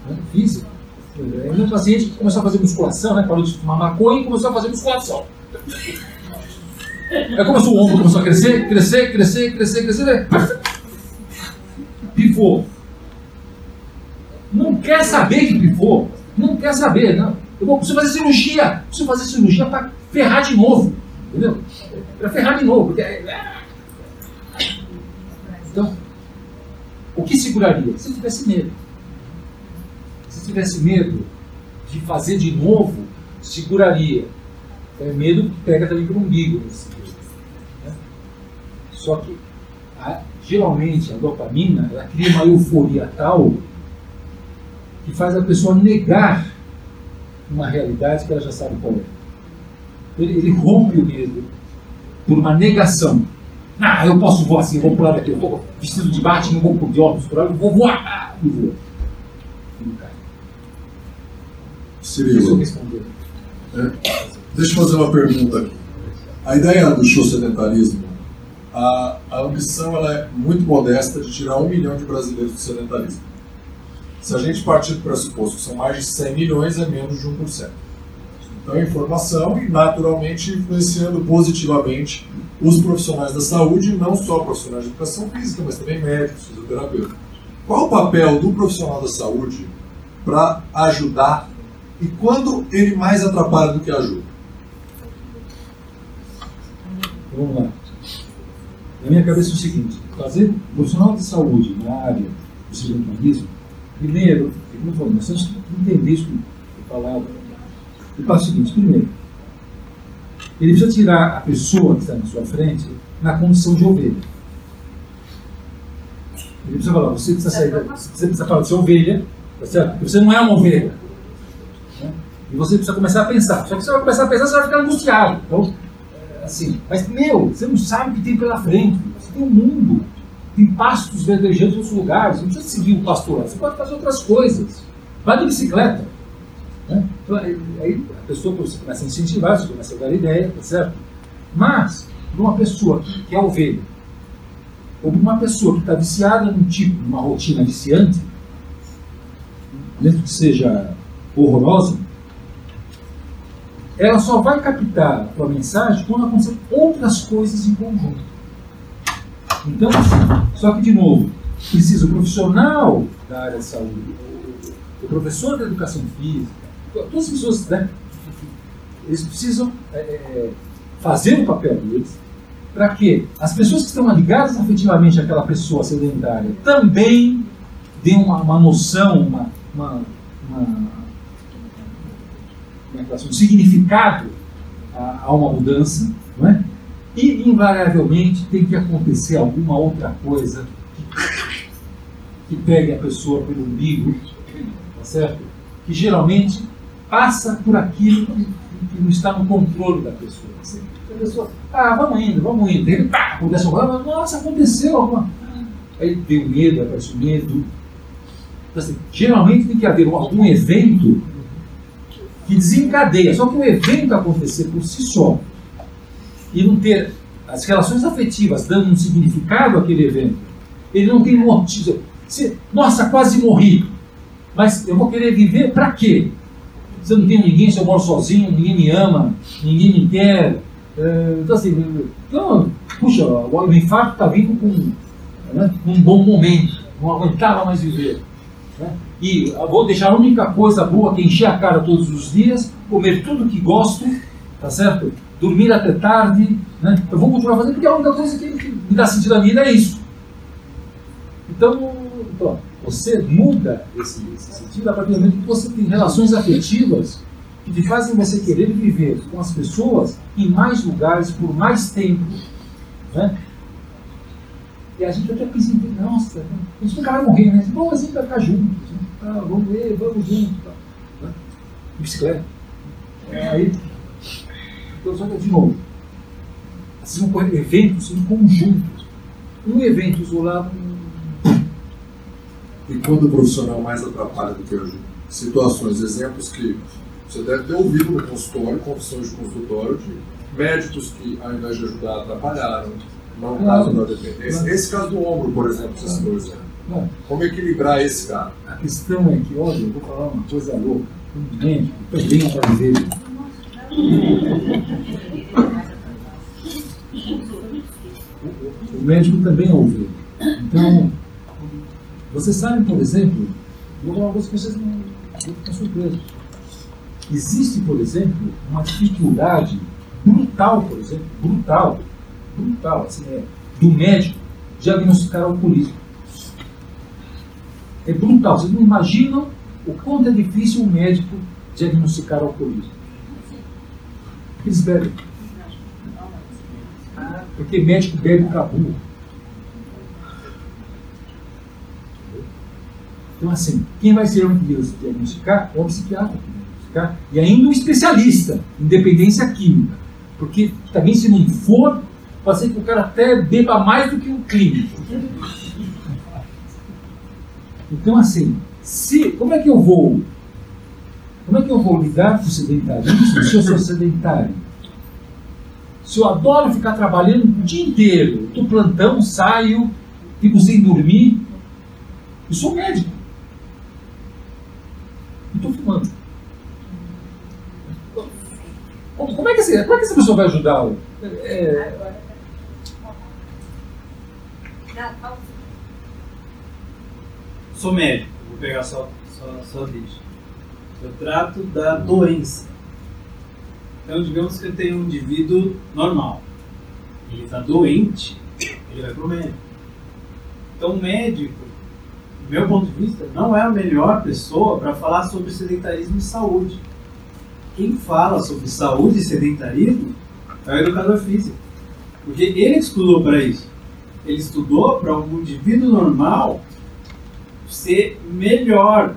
né? física, é um paciente que começou a fazer musculação, né? parou de fumar maconha e começou a fazer musculação. Aí começou o ombro, começou a crescer, crescer, crescer, crescer, crescer, né? pifou. Não quer saber que pifou. Não quer saber, não. Eu preciso fazer cirurgia. Preciso fazer cirurgia para ferrar de novo. Entendeu? Para ferrar de novo. É, então, o que seguraria? Se tivesse medo. Se tivesse medo de fazer de novo, seguraria. É medo que pega também para o umbigo. Né? Só que, a, geralmente, a dopamina ela cria uma euforia tal que faz a pessoa negar uma realidade que ela já sabe qual é. Ele, ele rompe o medo por uma negação. Ah, eu posso voar assim, eu vou pular daqui, eu estou vestido de Batman, eu vou de óculos por eu vou voar. E voa. Cirilo, é, deixa eu fazer uma pergunta aqui. A ideia do show sedentarismo, a, a ambição ela é muito modesta de tirar um milhão de brasileiros do sedentarismo. Se a gente partir do pressuposto que são mais de 100 milhões, é menos de 1%. Então, informação e, naturalmente, influenciando positivamente os profissionais da saúde, não só profissionais de educação física, mas também médicos, fisioterapeutas. Qual o papel do profissional da saúde para ajudar e quando ele mais atrapalha do que ajuda? Vamos lá. Na minha cabeça é o seguinte: fazer profissional de saúde na área do sedentarismo, primeiro, como eu falei, nós temos que entender isso que eu falava. E faz o seguinte: primeiro, ele precisa tirar a pessoa que está na sua frente na condição de ovelha. Ele precisa falar, você precisa sair, você precisa falar de ser ovelha, tá você não é uma ovelha. Né? E você precisa começar a pensar. Só que você vai começar a pensar, você vai ficar angustiado. Então, é, assim, mas meu, você não sabe o que tem pela frente. Você tem um mundo, tem pastos verdejantes em outros lugares. Você não precisa seguir o pastorado, você pode fazer outras coisas. Vai de bicicleta. Né? Então, aí a pessoa começa a incentivar, você começa a dar ideia, tá certo? Mas, uma pessoa que é ovelha, ou uma pessoa que está viciada num tipo, numa rotina viciante, mesmo que seja horrorosa, ela só vai captar a tua mensagem quando acontecer outras coisas em conjunto. Então, assim, só que, de novo, precisa o profissional da área de saúde, o professor da educação física, todas as pessoas, né, eles precisam é, é, fazer o papel deles para que as pessoas que estão ligadas afetivamente àquela pessoa sedentária também dêem uma, uma noção, uma, uma, uma, é um significado a, a, uma mudança, não é? E, invariavelmente, tem que acontecer alguma outra coisa que, que pegue a pessoa pelo umbigo, tá certo? Que geralmente passa por aquilo que, não está no controle da pessoa. A pessoa, ah, vamos indo, vamos indo. Ele, pá, acontece alguma coisa, nossa, aconteceu alguma Aí o medo, aparece medo. Então, assim, geralmente tem que haver algum evento que desencadeia. Só que o evento acontecer por si só e não ter as relações afetivas dando um significado àquele evento, ele não tem motivo. Se, Nossa, quase morri. Mas eu vou querer viver para quê? Se eu não tenho ninguém, se eu moro sozinho, ninguém me ama, ninguém me quer. É, então, assim, então, puxa, o infarto está vindo com né, um bom momento, não aguentava mais viver. Né? E vou deixar a única coisa boa que é encher a cara todos os dias, comer tudo que gosto, tá certo? Dormir até tarde, né? Eu vou continuar fazendo porque a única coisa que, me dá sentido à vida é isso. Então, então você muda esse, esse sentido a partir do momento que você tem relações afetivas que te fazem você querer viver com as pessoas em mais lugares, por mais tempo. Né? E a gente até pensa nossa, a gente nunca vai morrer, né? Bom, a gente vai ficar juntos. Né? Ah, vamos ver, vamos juntos. Tá. Né? Bicicleta. É, aí, então, só que, de novo, assim, eventos em conjunto. Um evento isolado e quando o profissional mais atrapalha do que ajuda? Situações, exemplos que você deve ter ouvido no consultório, confissões de consultório, de médicos que, ao invés de ajudar, atrapalharam. Não é caso da dependência. Esse caso do ombro, por exemplo, você citou exemplo. Como equilibrar esse cara? A questão é que, olha, eu vou falar uma coisa louca. Um médico também dizer. O médico também é ovelha. Então, vocês sabem, por exemplo, vou falar uma coisa que vocês não vão ficar surpresos. Existe, por exemplo, uma dificuldade brutal, por exemplo, brutal, brutal, assim, é, do médico diagnosticar alcoolismo. É brutal. Vocês não imaginam o quanto é difícil um médico diagnosticar alcoolismo. Eles bebem. Porque médico bebe cabu. Então, assim, quem vai ser o que diagnosticar é o psiquiatra diagnosticar, e ainda um especialista em dependência química. Porque também, se não for, pode ser que o cara até beba mais do que um clínico. Então, assim, se, como é que eu vou? Como é que eu vou lidar com o sedentarismo se eu sou sedentário? Se eu adoro ficar trabalhando o dia inteiro, do plantão, saio, fico sem dormir, eu sou médico estou fumando. Esse, como é que essa pessoa vai ajudar? É... Sou médico, vou pegar só, só, só deixa. Eu trato da doença. Então, digamos que eu tenho um indivíduo normal. Ele está doente, ele vai para o médico. Então, o médico do meu ponto de vista, não é a melhor pessoa para falar sobre sedentarismo e saúde. Quem fala sobre saúde e sedentarismo é o educador físico. Porque ele estudou para isso. Ele estudou para um indivíduo normal ser melhor.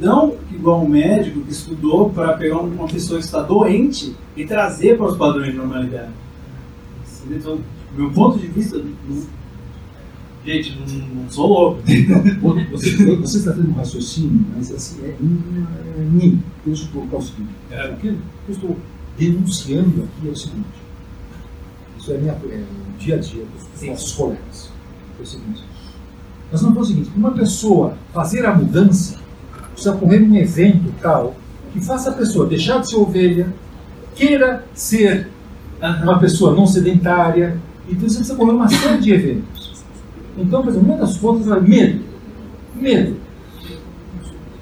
Não igual um médico que estudou para pegar uma pessoa que está doente e trazer para os padrões de normalidade. Então, meu ponto de vista, Gente, não, não sou louco. Você, você está tendo um raciocínio, mas assim, é mim. Deixa eu colocar o seguinte. É. O que eu estou denunciando aqui é o seguinte. Isso é, minha, é o dia a dia dos nossos colegas. É o seguinte. Nós vamos fazer o seguinte: uma pessoa fazer a mudança precisa ocorrer um evento tal que faça a pessoa deixar de ser ovelha, queira ser uma pessoa não sedentária. Então você precisa ocorrer uma série de eventos. Então, por exemplo, uma das contas é medo. Medo.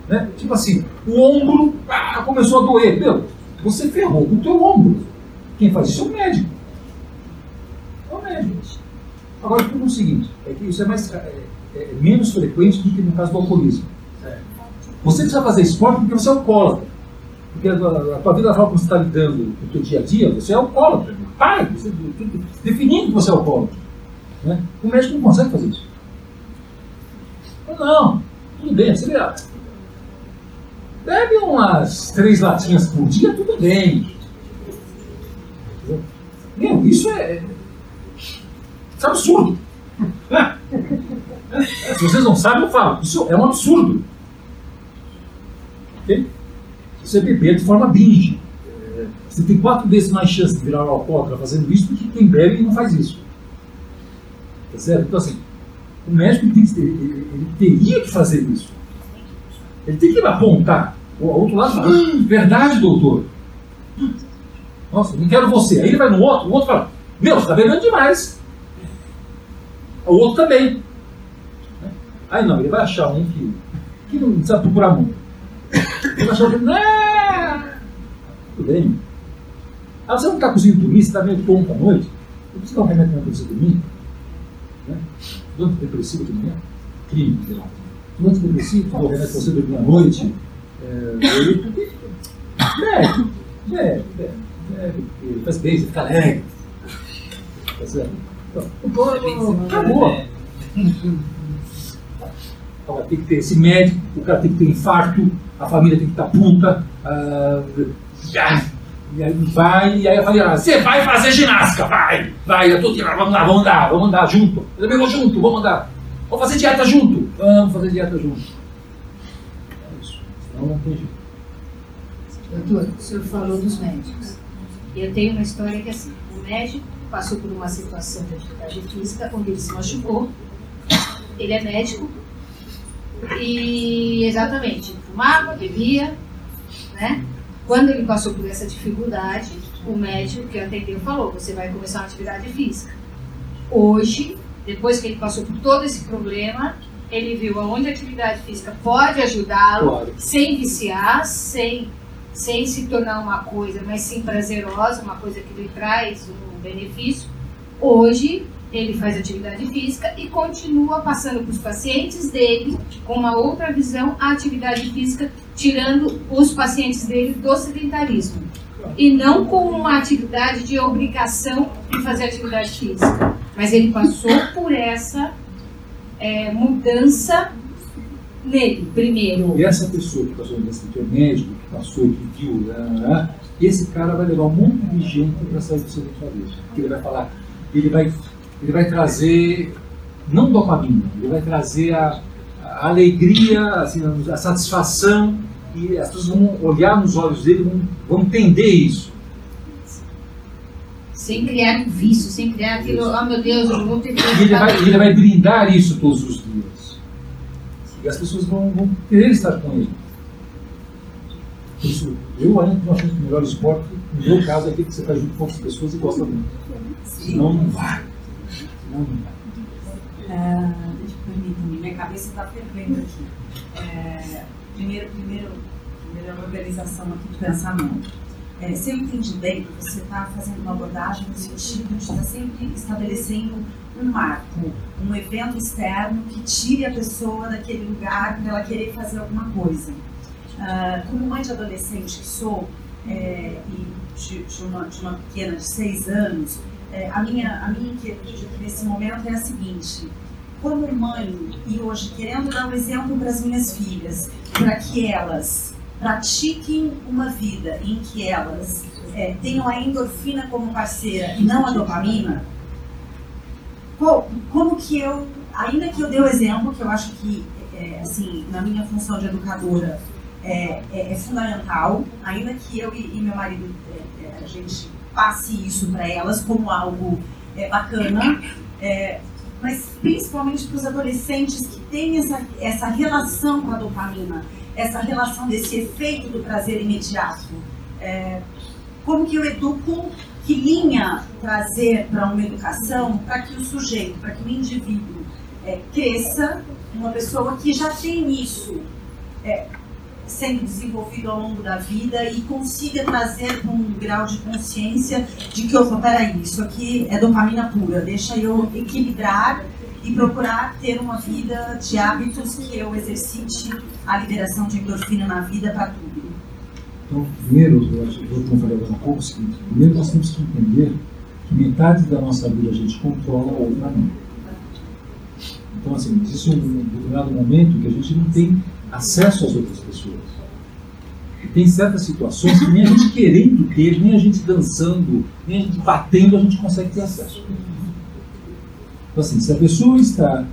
Né? Tipo assim, o ombro ah, começou a doer. Meu, você ferrou com o teu ombro. Quem faz isso é o médico. É o médico. Agora, tudo o seguinte, é que isso é, mais, é, é menos frequente do que no caso do alcoolismo. Você precisa fazer esporte porque você é alcoólatra. Porque a, a, a tua vida, a forma como você está lidando com o teu dia a dia, você é alcoólatra. Pai, você, definindo que você é alcoólatra. Né? O médico não consegue fazer isso. Não, tudo bem, você vê, bebe umas três latinhas por dia, tudo bem. Meu, isso é, isso é absurdo. É <laughs> Se vocês não sabem, eu falo. Isso é um absurdo. Okay? Você beber de forma binge. É, você tem quatro vezes mais chance de virar alcoólatra fazendo isso do que quem bebe e não faz isso. Tá certo? Então, assim, o médico ele, ele, ele teria que fazer isso. Ele tem que apontar. O outro lado fala, hum, verdade, doutor. Nossa, não quero você. Aí ele vai no outro, o outro fala, meu, você está bebendo demais. O outro também. Aí não, ele vai achar um que, que não precisa procurar muito. Ele vai achar um que. Não! Tudo bem. Ah, você não está cozinhando dormir, você está meio tonto à noite? Não precisa dar um remédio para você dormir? Né? Antidepressivo de manhã? Crime, sei lá. Antidepressivo, dá um remédio para você dormir à noite? É, é, é, é, é, faz bem, você fica alegre. Tá certo? Então, acabou. <laughs> Então, tem que ter esse médico, o cara tem que ter infarto, a família tem que estar puta. Uh, e aí vai, e aí eu falei, ah, você vai fazer ginástica, vai, vai, eu tô tirando, vamos lá, vamos andar, vamos andar junto. Também vou junto, vamos andar. Vamos fazer dieta junto. Vamos fazer dieta junto. É isso. Senão não tem jeito. Doutor, o senhor falou dos médicos. Eu tenho uma história que é assim, o médico passou por uma situação de atividade física onde ele se machucou. Ele é médico, e exatamente, fumava, bebia, né? Quando ele passou por essa dificuldade, o médico que atendeu falou: você vai começar uma atividade física. Hoje, depois que ele passou por todo esse problema, ele viu aonde a atividade física pode ajudá-lo, claro. sem viciar, sem, sem se tornar uma coisa, mas sim prazerosa, uma coisa que lhe traz um benefício. Hoje, ele faz atividade física e continua passando para os pacientes dele, com uma outra visão, a atividade física, tirando os pacientes dele do sedentarismo. E não com uma atividade de obrigação de fazer atividade física. Mas ele passou por essa é, mudança nele, primeiro. E essa pessoa que passou nesse que médico, que passou, que viu, né, né, né, esse cara vai levar um monte de gente para sair do sedentarismo. Porque ele vai falar, ele vai ele vai trazer não dopamina, ele vai trazer a, a alegria, assim, a satisfação e as pessoas vão olhar nos olhos dele, vão, vão entender isso. Sem criar um vício, sem criar aquilo, oh meu Deus, eu vou ter que. E ele vai, ele vai brindar isso todos os dias. E as pessoas vão, vão querer estar com ele. Por isso, eu ainda acho que o melhor esporte, no meu caso, é aquele que você está junto com outras pessoas e gosta muito. Senão não vai. É, Permita-me, minha cabeça está fervendo aqui. É, primeiro, primeiro, primeira organização aqui do pensamento. É, se eu entendi bem, você está fazendo uma abordagem no sentido de estar tá sempre estabelecendo um marco, um evento externo que tire a pessoa daquele lugar para ela querer fazer alguma coisa. Uh, como mãe de adolescente que sou, é, e de, de, uma, de uma pequena de seis anos, é, a, minha, a minha inquietude aqui nesse momento é a seguinte: como mãe, e hoje querendo dar um exemplo para as minhas filhas, para que elas pratiquem uma vida em que elas é, tenham a endorfina como parceira e não a dopamina, qual, como que eu, ainda que eu dê o exemplo, que eu acho que, é, assim, na minha função de educadora, é, é, é fundamental, ainda que eu e, e meu marido, é, é, a gente passe isso para elas como algo é, bacana, é, mas principalmente para os adolescentes que têm essa, essa relação com a dopamina, essa relação desse efeito do prazer imediato. É, como que eu educo, que linha trazer para uma educação para que o sujeito, para que o indivíduo é, cresça, uma pessoa que já tem isso é, sendo desenvolvido ao longo da vida e consiga trazer um grau de consciência de que, opa, peraí, isso aqui é dopamina pura, deixa eu equilibrar e procurar ter uma vida de hábitos que eu exercite a liberação de endorfina na vida para tudo. Então, primeiro, eu acho que vou falar agora um pouco o seguinte: primeiro nós temos que entender que metade da nossa vida a gente controla, a outra não. Então, assim, existe um determinado momento que a gente não tem acesso às outras pessoas. E tem certas situações que nem a gente querendo ter, nem a gente dançando, nem a gente batendo, a gente consegue ter acesso. Então, assim, se a pessoa está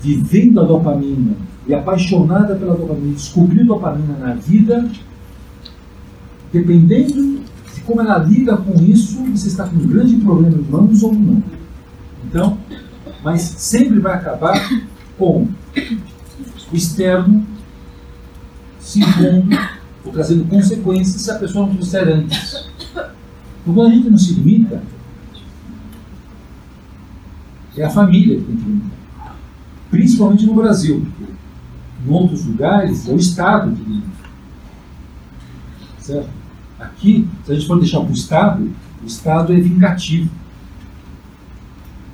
vivendo a dopamina e apaixonada pela dopamina, descobriu dopamina na vida, dependendo de como ela lida com isso, você está com um grande problema em mãos ou não. Então, mas sempre vai acabar com o externo se impondo ou trazendo consequências se a pessoa não trouxer antes. Então, quando a gente não se limita, é a família que tem que limitar. Principalmente no Brasil. Em outros lugares, é o Estado que limita. Certo? Aqui, se a gente for deixar para o Estado, o Estado é vingativo.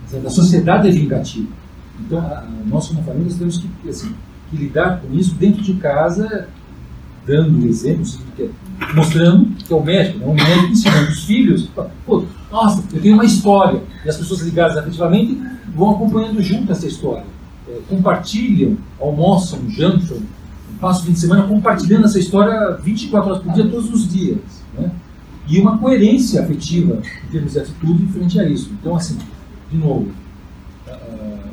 Certo? A sociedade é vingativa. Então, nós como família temos que, assim, lidar com isso dentro de casa, dando exemplos, mostrando que é o médico, né? o médico ensinando os filhos. Pô, nossa, eu tenho uma história. E as pessoas ligadas afetivamente vão acompanhando junto essa história. É, compartilham, almoçam, jantam, passam o fim de semana compartilhando essa história 24 horas por dia, todos os dias. Né? E uma coerência afetiva em termos de atitude frente a isso. Então, assim, de novo, uh,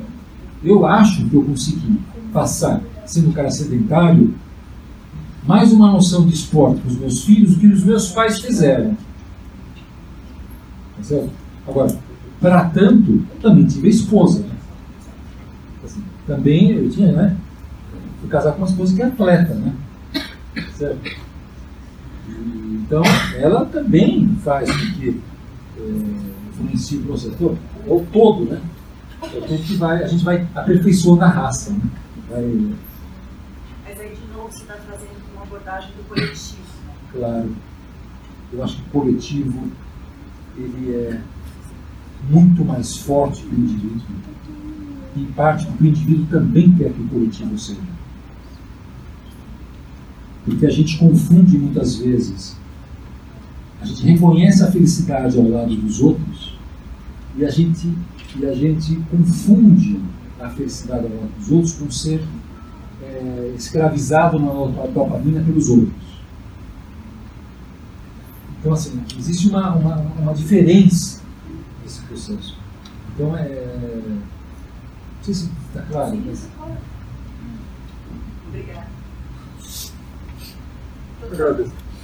eu acho que eu consegui passar, sendo um cara sedentário, mais uma noção de esporte para os meus filhos que os meus pais fizeram. Tá certo? Agora, para tanto, também tive a esposa. Né? Assim, também eu tinha, né? Fui casar com uma esposa que é atleta, né? Certo? então, ela também faz com que é, influencie o processo. É o todo, né? É o que vai, a gente vai aperfeiçoando a raça. Né? Vai, de novo, você está trazendo uma abordagem do coletivo. Né? Claro. Eu acho que o coletivo ele é muito mais forte que o indivíduo. Em parte porque o indivíduo também quer que o coletivo seja. Porque a gente confunde muitas vezes. A gente reconhece a felicidade ao lado dos outros e a gente, e a gente confunde a felicidade ao lado dos outros com ser é, escravizado na dopamina pelos outros. Então, assim, existe uma, uma, uma diferença nesse processo. Então, é. Não sei se está claro. Mas... Obrigada.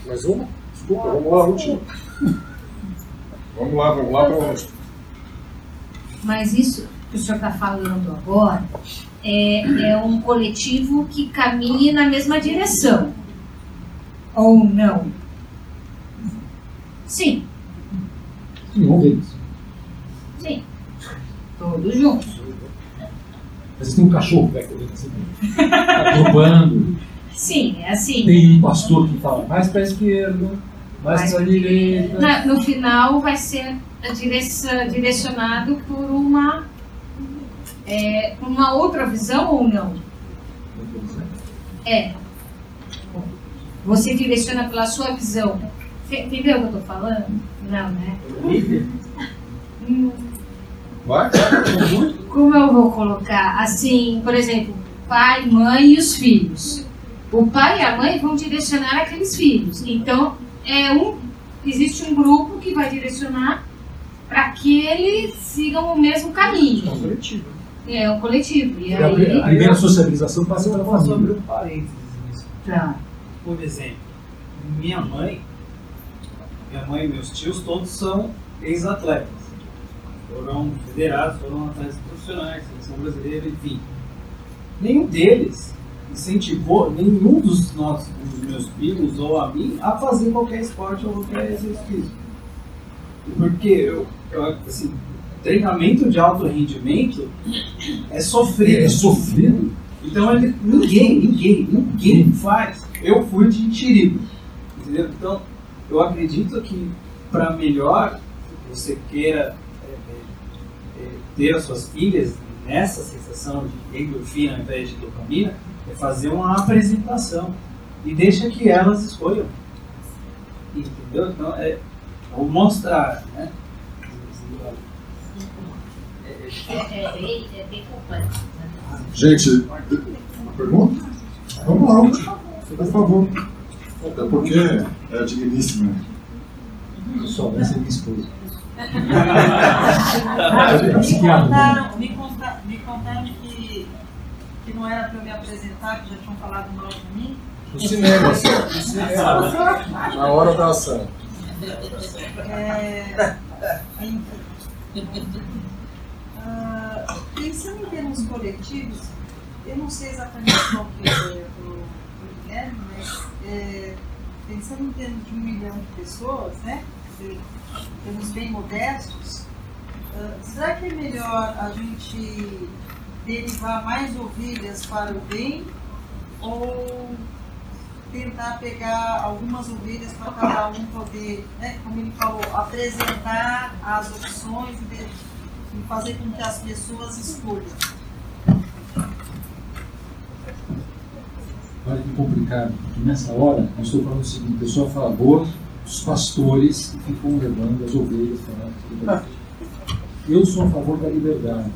Mais uma? Desculpa, vamos lá, última. <laughs> Vamos lá, vamos lá para onde? Mas isso que o senhor está falando agora é, é um coletivo que caminha na mesma direção. Ou não? Sim. Nenhum deles. Sim. Todos juntos. Mas tem um cachorro perto dele, assim, agrupando. Sim, é assim. Tem um pastor que fala mais para a esquerda, mais, mais para a direita. Na, no final vai ser direcionado por uma, é, uma outra visão ou não? É. Você direciona pela sua visão. Entendeu o que eu estou falando? Não, né? Hum. Vai? Como eu vou colocar? Assim, por exemplo, pai, mãe e os filhos. O pai e a mãe vão direcionar aqueles filhos. Então, é um, existe um grupo que vai direcionar para que eles sigam o mesmo caminho. É um coletivo. É um coletivo. E aí, a primeira socialização passa pela família. sobre um parênteses nisso. Tá. Por exemplo, minha mãe, minha mãe e meus tios todos são ex-atletas. Foram federados, foram atletas profissionais, seleção brasileira, enfim. Nenhum deles incentivou nenhum dos nossos, dos meus primos ou a mim a fazer qualquer esporte ou qualquer exercício. Porque eu, eu assim, treinamento de alto rendimento é sofrido. É sofrido. Então ele, ninguém, ninguém, ninguém faz. Eu fui de tirigo. Entendeu? Então eu acredito que para melhor você queira é, é, é, ter as suas filhas nessa sensação de endorfina ao invés de dopamina, é fazer uma apresentação e deixa que elas escolham. Entendeu? Então, é, ou mostrar, né? É, é, bem, é bem complexo. Né? Gente, uma pergunta? Vamos lá, por favor. Até porque é digníssima. Só vai ser minha esposa. me, contaram, me, contaram, me contaram que não era para eu me apresentar, que já tinham falado mal de mim. No cinema, assim, no cinema. Na hora da ação. É, uh, pensando em termos coletivos, eu não sei exatamente qual que é o Guilherme, mas é, pensando em termos de um milhão de pessoas, né, em termos bem modestos, uh, será que é melhor a gente derivar mais ovelhas para o bem ou tentar pegar algumas ovelhas para cada um poder, né, como ele falou, apresentar as opções e fazer com que as pessoas escolham. Olha que complicado, porque nessa hora, eu estou falando o seguinte, eu sou a favor dos pastores que ficam levando as ovelhas para Eu sou a favor da liberdade.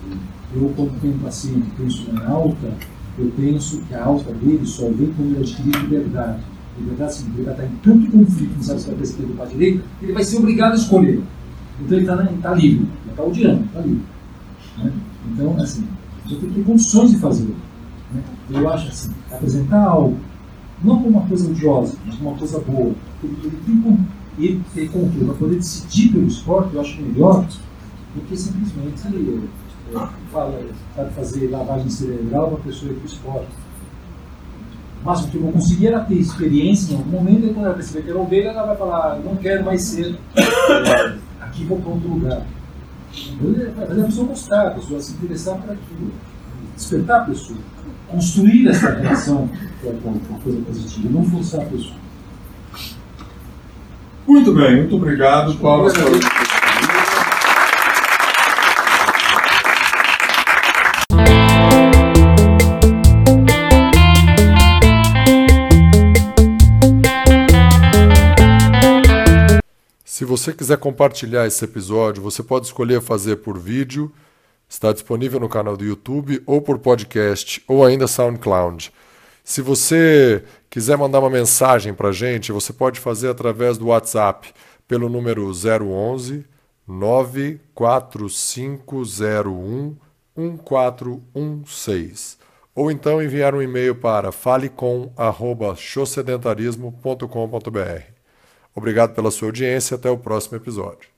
Eu, quando tenho paciente penso em alta, eu penso que a alta dele só vem quando ele adquirir liberdade. Liberdade significa estar em tanto conflito, não sabe se vai para esquerda ou para direita, ele vai ser obrigado a escolher. Então ele está tá livre, ele está odiando, está livre. Né? Então, assim, você tem que ter condições de fazer. Né? Eu acho assim, apresentar algo, não como uma coisa odiosa, mas como uma coisa boa. Ele, ele tem ele ter controle para poder decidir pelo esporte, eu acho melhor do que simplesmente fala, sabe fazer lavagem cerebral para pessoa ir para o esporte. Mas o que eu conseguir era ter experiência em algum momento, e quando ela perceber que era ovelha, ela vai falar, não quero mais ser, <laughs> aqui vou para outro lugar. Fazer a pessoa gostar, a pessoa se interessar por aquilo, despertar a pessoa, construir essa relação com a coisa positiva, não forçar a pessoa. Muito bem, muito obrigado, Paulo. Se você quiser compartilhar esse episódio, você pode escolher fazer por vídeo, está disponível no canal do YouTube, ou por podcast, ou ainda SoundCloud. Se você quiser mandar uma mensagem para a gente, você pode fazer através do WhatsApp pelo número 011 94501 1416 ou então enviar um e-mail para falecom@chosedentarismo.com.br. Obrigado pela sua audiência. Até o próximo episódio.